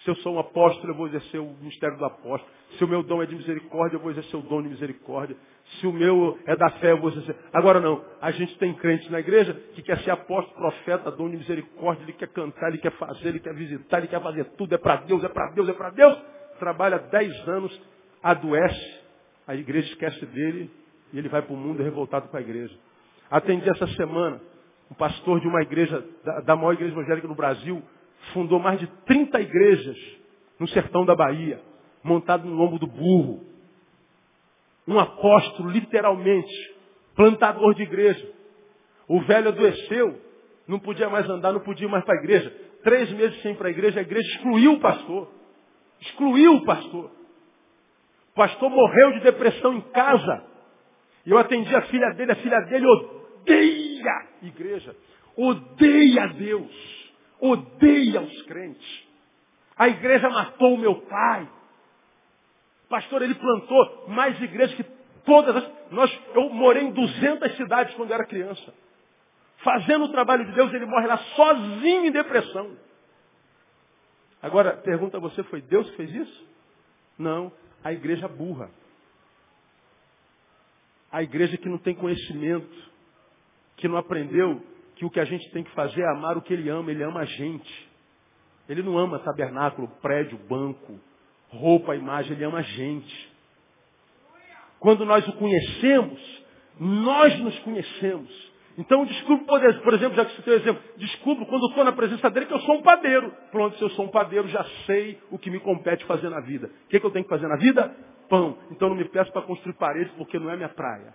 Se eu sou um apóstolo, eu vou exercer o ministério do apóstolo. Se o meu dom é de misericórdia, eu vou exercer o dom de misericórdia. Se o meu é da fé, eu vou exercer. Agora não, a gente tem crente na igreja que quer ser apóstolo, profeta, dom de misericórdia, ele quer cantar, ele quer fazer, ele quer visitar, ele quer fazer tudo, é para Deus, é para Deus, é para Deus. Trabalha dez anos, adoece, a igreja esquece dele e ele vai para o mundo revoltado com a igreja. Atendi essa semana um pastor de uma igreja, da, da maior igreja evangélica no Brasil, fundou mais de 30 igrejas no sertão da Bahia, montado no lombo do burro. Um apóstolo, literalmente, plantador de igreja. O velho adoeceu, não podia mais andar, não podia ir mais para a igreja. Três meses sem ir para a igreja, a igreja excluiu o pastor. Excluiu o pastor. O pastor morreu de depressão em casa. E eu atendi a filha dele, a filha dele odeia igreja, odeia Deus odeia os crentes. A igreja matou o meu pai. Pastor, ele plantou mais igrejas que todas as... Nós, eu morei em 200 cidades quando era criança. Fazendo o trabalho de Deus, ele morre lá sozinho em depressão. Agora, pergunta a você, foi Deus que fez isso? Não, a igreja burra. A igreja que não tem conhecimento, que não aprendeu que o que a gente tem que fazer é amar o que ele ama, ele ama a gente. Ele não ama tabernáculo, prédio, banco, roupa, imagem, ele ama a gente. Quando nós o conhecemos, nós nos conhecemos. Então descubro, por exemplo, já que tem um exemplo, descubro quando estou na presença dele que eu sou um padeiro. Pronto, se eu sou um padeiro, já sei o que me compete fazer na vida. O que, que eu tenho que fazer na vida? Pão. Então não me peço para construir paredes porque não é minha praia.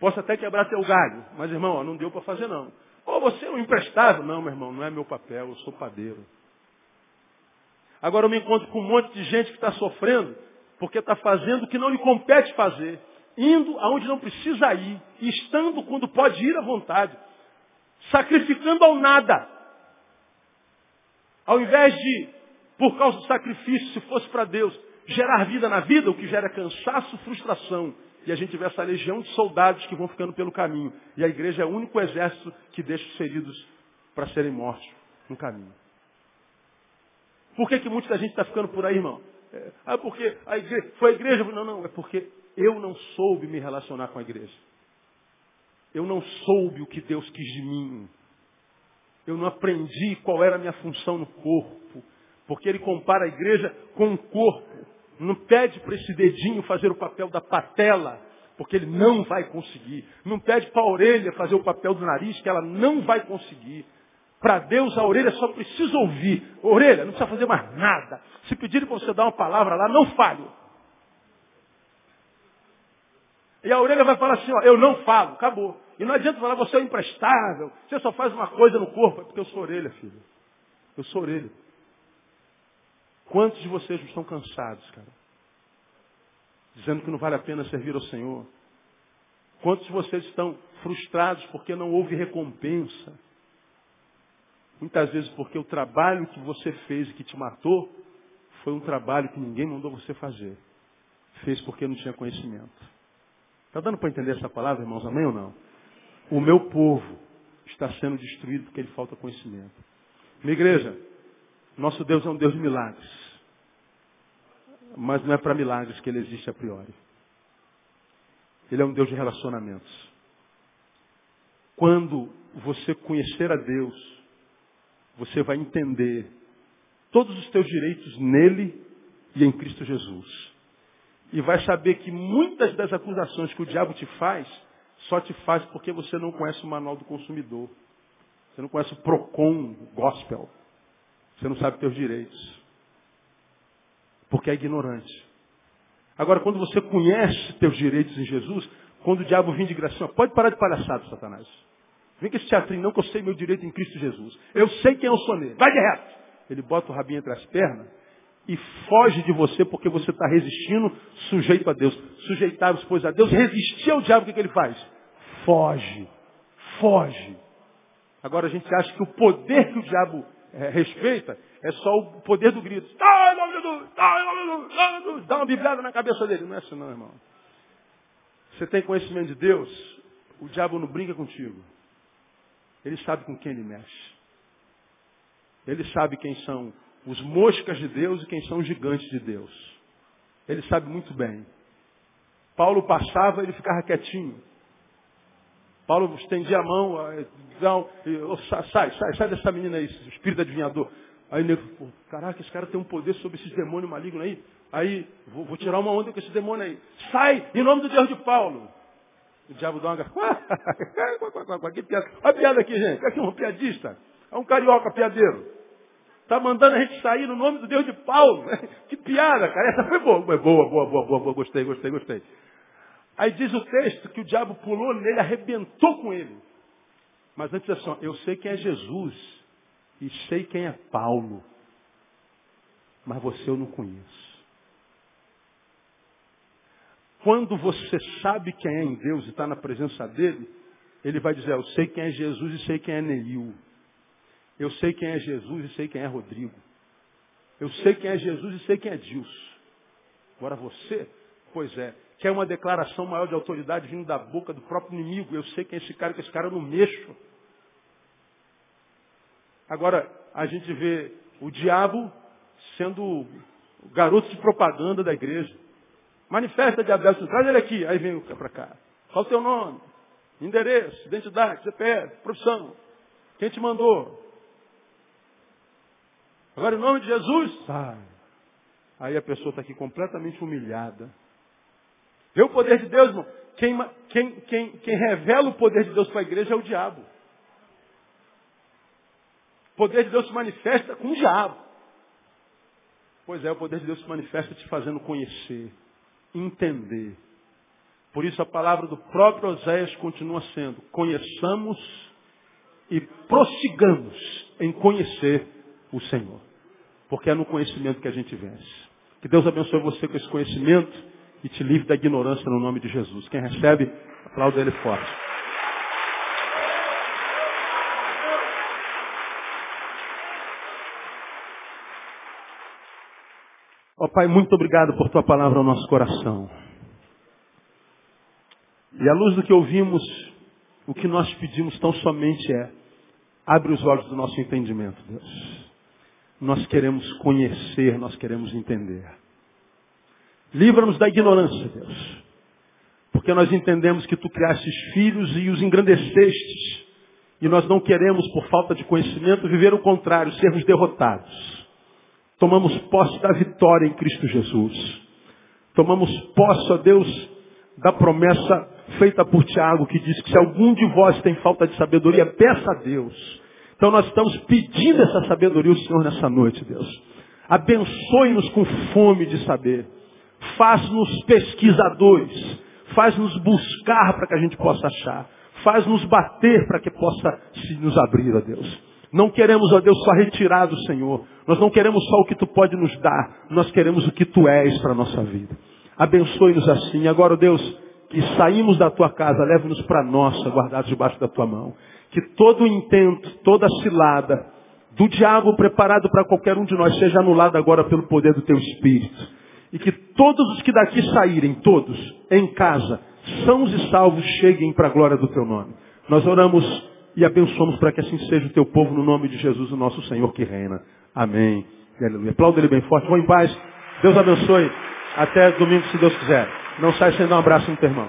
Posso até quebrar teu galho, mas irmão, ó, não deu para fazer não. Ou você é um emprestado? Não, meu irmão, não é meu papel, eu sou padeiro. Agora eu me encontro com um monte de gente que está sofrendo porque está fazendo o que não lhe compete fazer, indo aonde não precisa ir, estando quando pode ir à vontade, sacrificando ao nada. Ao invés de, por causa do sacrifício, se fosse para Deus, gerar vida na vida, o que gera cansaço, frustração e a gente vê essa legião de soldados que vão ficando pelo caminho. E a igreja é o único exército que deixa os feridos para serem mortos no caminho. Por que, que muita gente está ficando por aí, irmão? É, ah, porque a igreja, foi a igreja? Não, não, é porque eu não soube me relacionar com a igreja. Eu não soube o que Deus quis de mim. Eu não aprendi qual era a minha função no corpo. Porque ele compara a igreja com o corpo. Não pede para esse dedinho fazer o papel da patela, porque ele não vai conseguir. Não pede para a orelha fazer o papel do nariz, que ela não vai conseguir. Para Deus, a orelha só precisa ouvir. Orelha, não precisa fazer mais nada. Se pedirem para você dar uma palavra lá, não fale. E a orelha vai falar assim, ó, eu não falo, acabou. E não adianta falar, você é imprestável, você só faz uma coisa no corpo, é porque eu sou orelha, filho. Eu sou orelha. Quantos de vocês estão cansados, cara? Dizendo que não vale a pena servir ao Senhor. Quantos de vocês estão frustrados porque não houve recompensa? Muitas vezes porque o trabalho que você fez e que te matou foi um trabalho que ninguém mandou você fazer. Fez porque não tinha conhecimento. Está dando para entender essa palavra, irmãos? Amém ou não? O meu povo está sendo destruído porque ele falta conhecimento. Minha igreja, nosso Deus é um Deus de milagres. Mas não é para milagres que ele existe a priori. Ele é um Deus de relacionamentos. Quando você conhecer a Deus, você vai entender todos os teus direitos nele e em Cristo Jesus. E vai saber que muitas das acusações que o diabo te faz, só te faz porque você não conhece o manual do consumidor. Você não conhece o PROCON, gospel. Você não sabe teus direitos. Porque é ignorante. Agora, quando você conhece teus direitos em Jesus, quando o diabo vem de graça, pode parar de palhaçada, Satanás. Vem com esse teatrinho, não que eu sei meu direito em Cristo Jesus. Eu sei quem eu sou nele. Vai de reto. Ele bota o rabinho entre as pernas e foge de você porque você está resistindo, sujeito a Deus. Sujeitar-vos, pois, a Deus, resistir ao diabo, o que, que ele faz? Foge. Foge. Agora a gente acha que o poder que o diabo é, respeita, é só o poder do grito. Tá, tá, tá. Dá uma biblada na cabeça dele. Não é assim não, irmão. Você tem conhecimento de Deus, o diabo não brinca contigo. Ele sabe com quem ele mexe. Ele sabe quem são os moscas de Deus e quem são os gigantes de Deus. Ele sabe muito bem. Paulo passava, ele ficava quietinho. Paulo estendia a mão, não, sai, sai, sai dessa menina aí, espírito adivinhador. Aí o nego, caraca, esse cara tem um poder sobre esses demônios malignos aí. Aí, vou, vou, tirar uma onda com esse demônio aí. Sai, em nome do Deus de Paulo. O diabo dá uma que piada. Olha a piada aqui, gente. Aqui é um piadista. É um carioca piadeiro. Está mandando a gente sair no nome do Deus de Paulo. Que piada, cara. Essa foi boa. Boa, boa, boa, boa, boa. Gostei, gostei, gostei. Aí diz o texto que o diabo pulou nele, arrebentou com ele. Mas antes assim, eu sei quem é Jesus e sei quem é Paulo, mas você eu não conheço. Quando você sabe quem é em Deus e está na presença dele, ele vai dizer, eu sei quem é Jesus e sei quem é Neil. Eu sei quem é Jesus e sei quem é Rodrigo. Eu sei quem é Jesus e sei quem é Dilson. Agora você, pois é, quer uma declaração maior de autoridade vindo da boca do próprio inimigo. Eu sei quem é esse cara, que esse cara eu não mexo. Agora, a gente vê o diabo sendo o garoto de propaganda da igreja. Manifesta diabo, traz ele aqui. Aí vem o para cá. Qual o teu nome? Endereço, identidade, CPF, profissão. Quem te mandou? Agora, em nome de Jesus, sai. Aí a pessoa está aqui completamente humilhada. Vê o poder de Deus, irmão. Quem, quem, quem, quem revela o poder de Deus para a igreja é o diabo. O poder de Deus se manifesta com o diabo. Pois é, o poder de Deus se manifesta te fazendo conhecer, entender. Por isso a palavra do próprio Oséias continua sendo: conheçamos e prossigamos em conhecer o Senhor. Porque é no conhecimento que a gente vence. Que Deus abençoe você com esse conhecimento e te livre da ignorância no nome de Jesus. Quem recebe, aplauda ele forte. Pai, muito obrigado por tua palavra ao nosso coração. E à luz do que ouvimos, o que nós pedimos tão somente é, abre os olhos do nosso entendimento, Deus. Nós queremos conhecer, nós queremos entender. Livra-nos da ignorância, Deus. Porque nós entendemos que tu criastes filhos e os engrandecestes. E nós não queremos, por falta de conhecimento, viver o contrário, sermos derrotados. Tomamos posse da vitória em Cristo Jesus. Tomamos posse, ó Deus, da promessa feita por Tiago, que diz que se algum de vós tem falta de sabedoria, peça a Deus. Então nós estamos pedindo essa sabedoria ao Senhor nessa noite, Deus. Abençoe-nos com fome de saber faz-nos pesquisadores, faz-nos buscar para que a gente possa achar, faz-nos bater para que possa se nos abrir, ó Deus. Não queremos, ó Deus, só retirar do Senhor. Nós não queremos só o que Tu pode nos dar. Nós queremos o que Tu és para a nossa vida. Abençoe-nos assim. Agora, ó Deus, que saímos da Tua casa, leve-nos para nossa, guardados debaixo da Tua mão. Que todo o intento, toda cilada do diabo preparado para qualquer um de nós seja anulado agora pelo poder do Teu Espírito e que todos os que daqui saírem, todos, em casa, sãos e salvos, cheguem para a glória do teu nome. Nós oramos e abençoamos para que assim seja o teu povo, no nome de Jesus, o nosso Senhor que reina. Amém. E aleluia. Aplauda ele bem forte. Vão em paz. Deus abençoe. Até domingo, se Deus quiser. Não sai sem dar um abraço no teu irmão.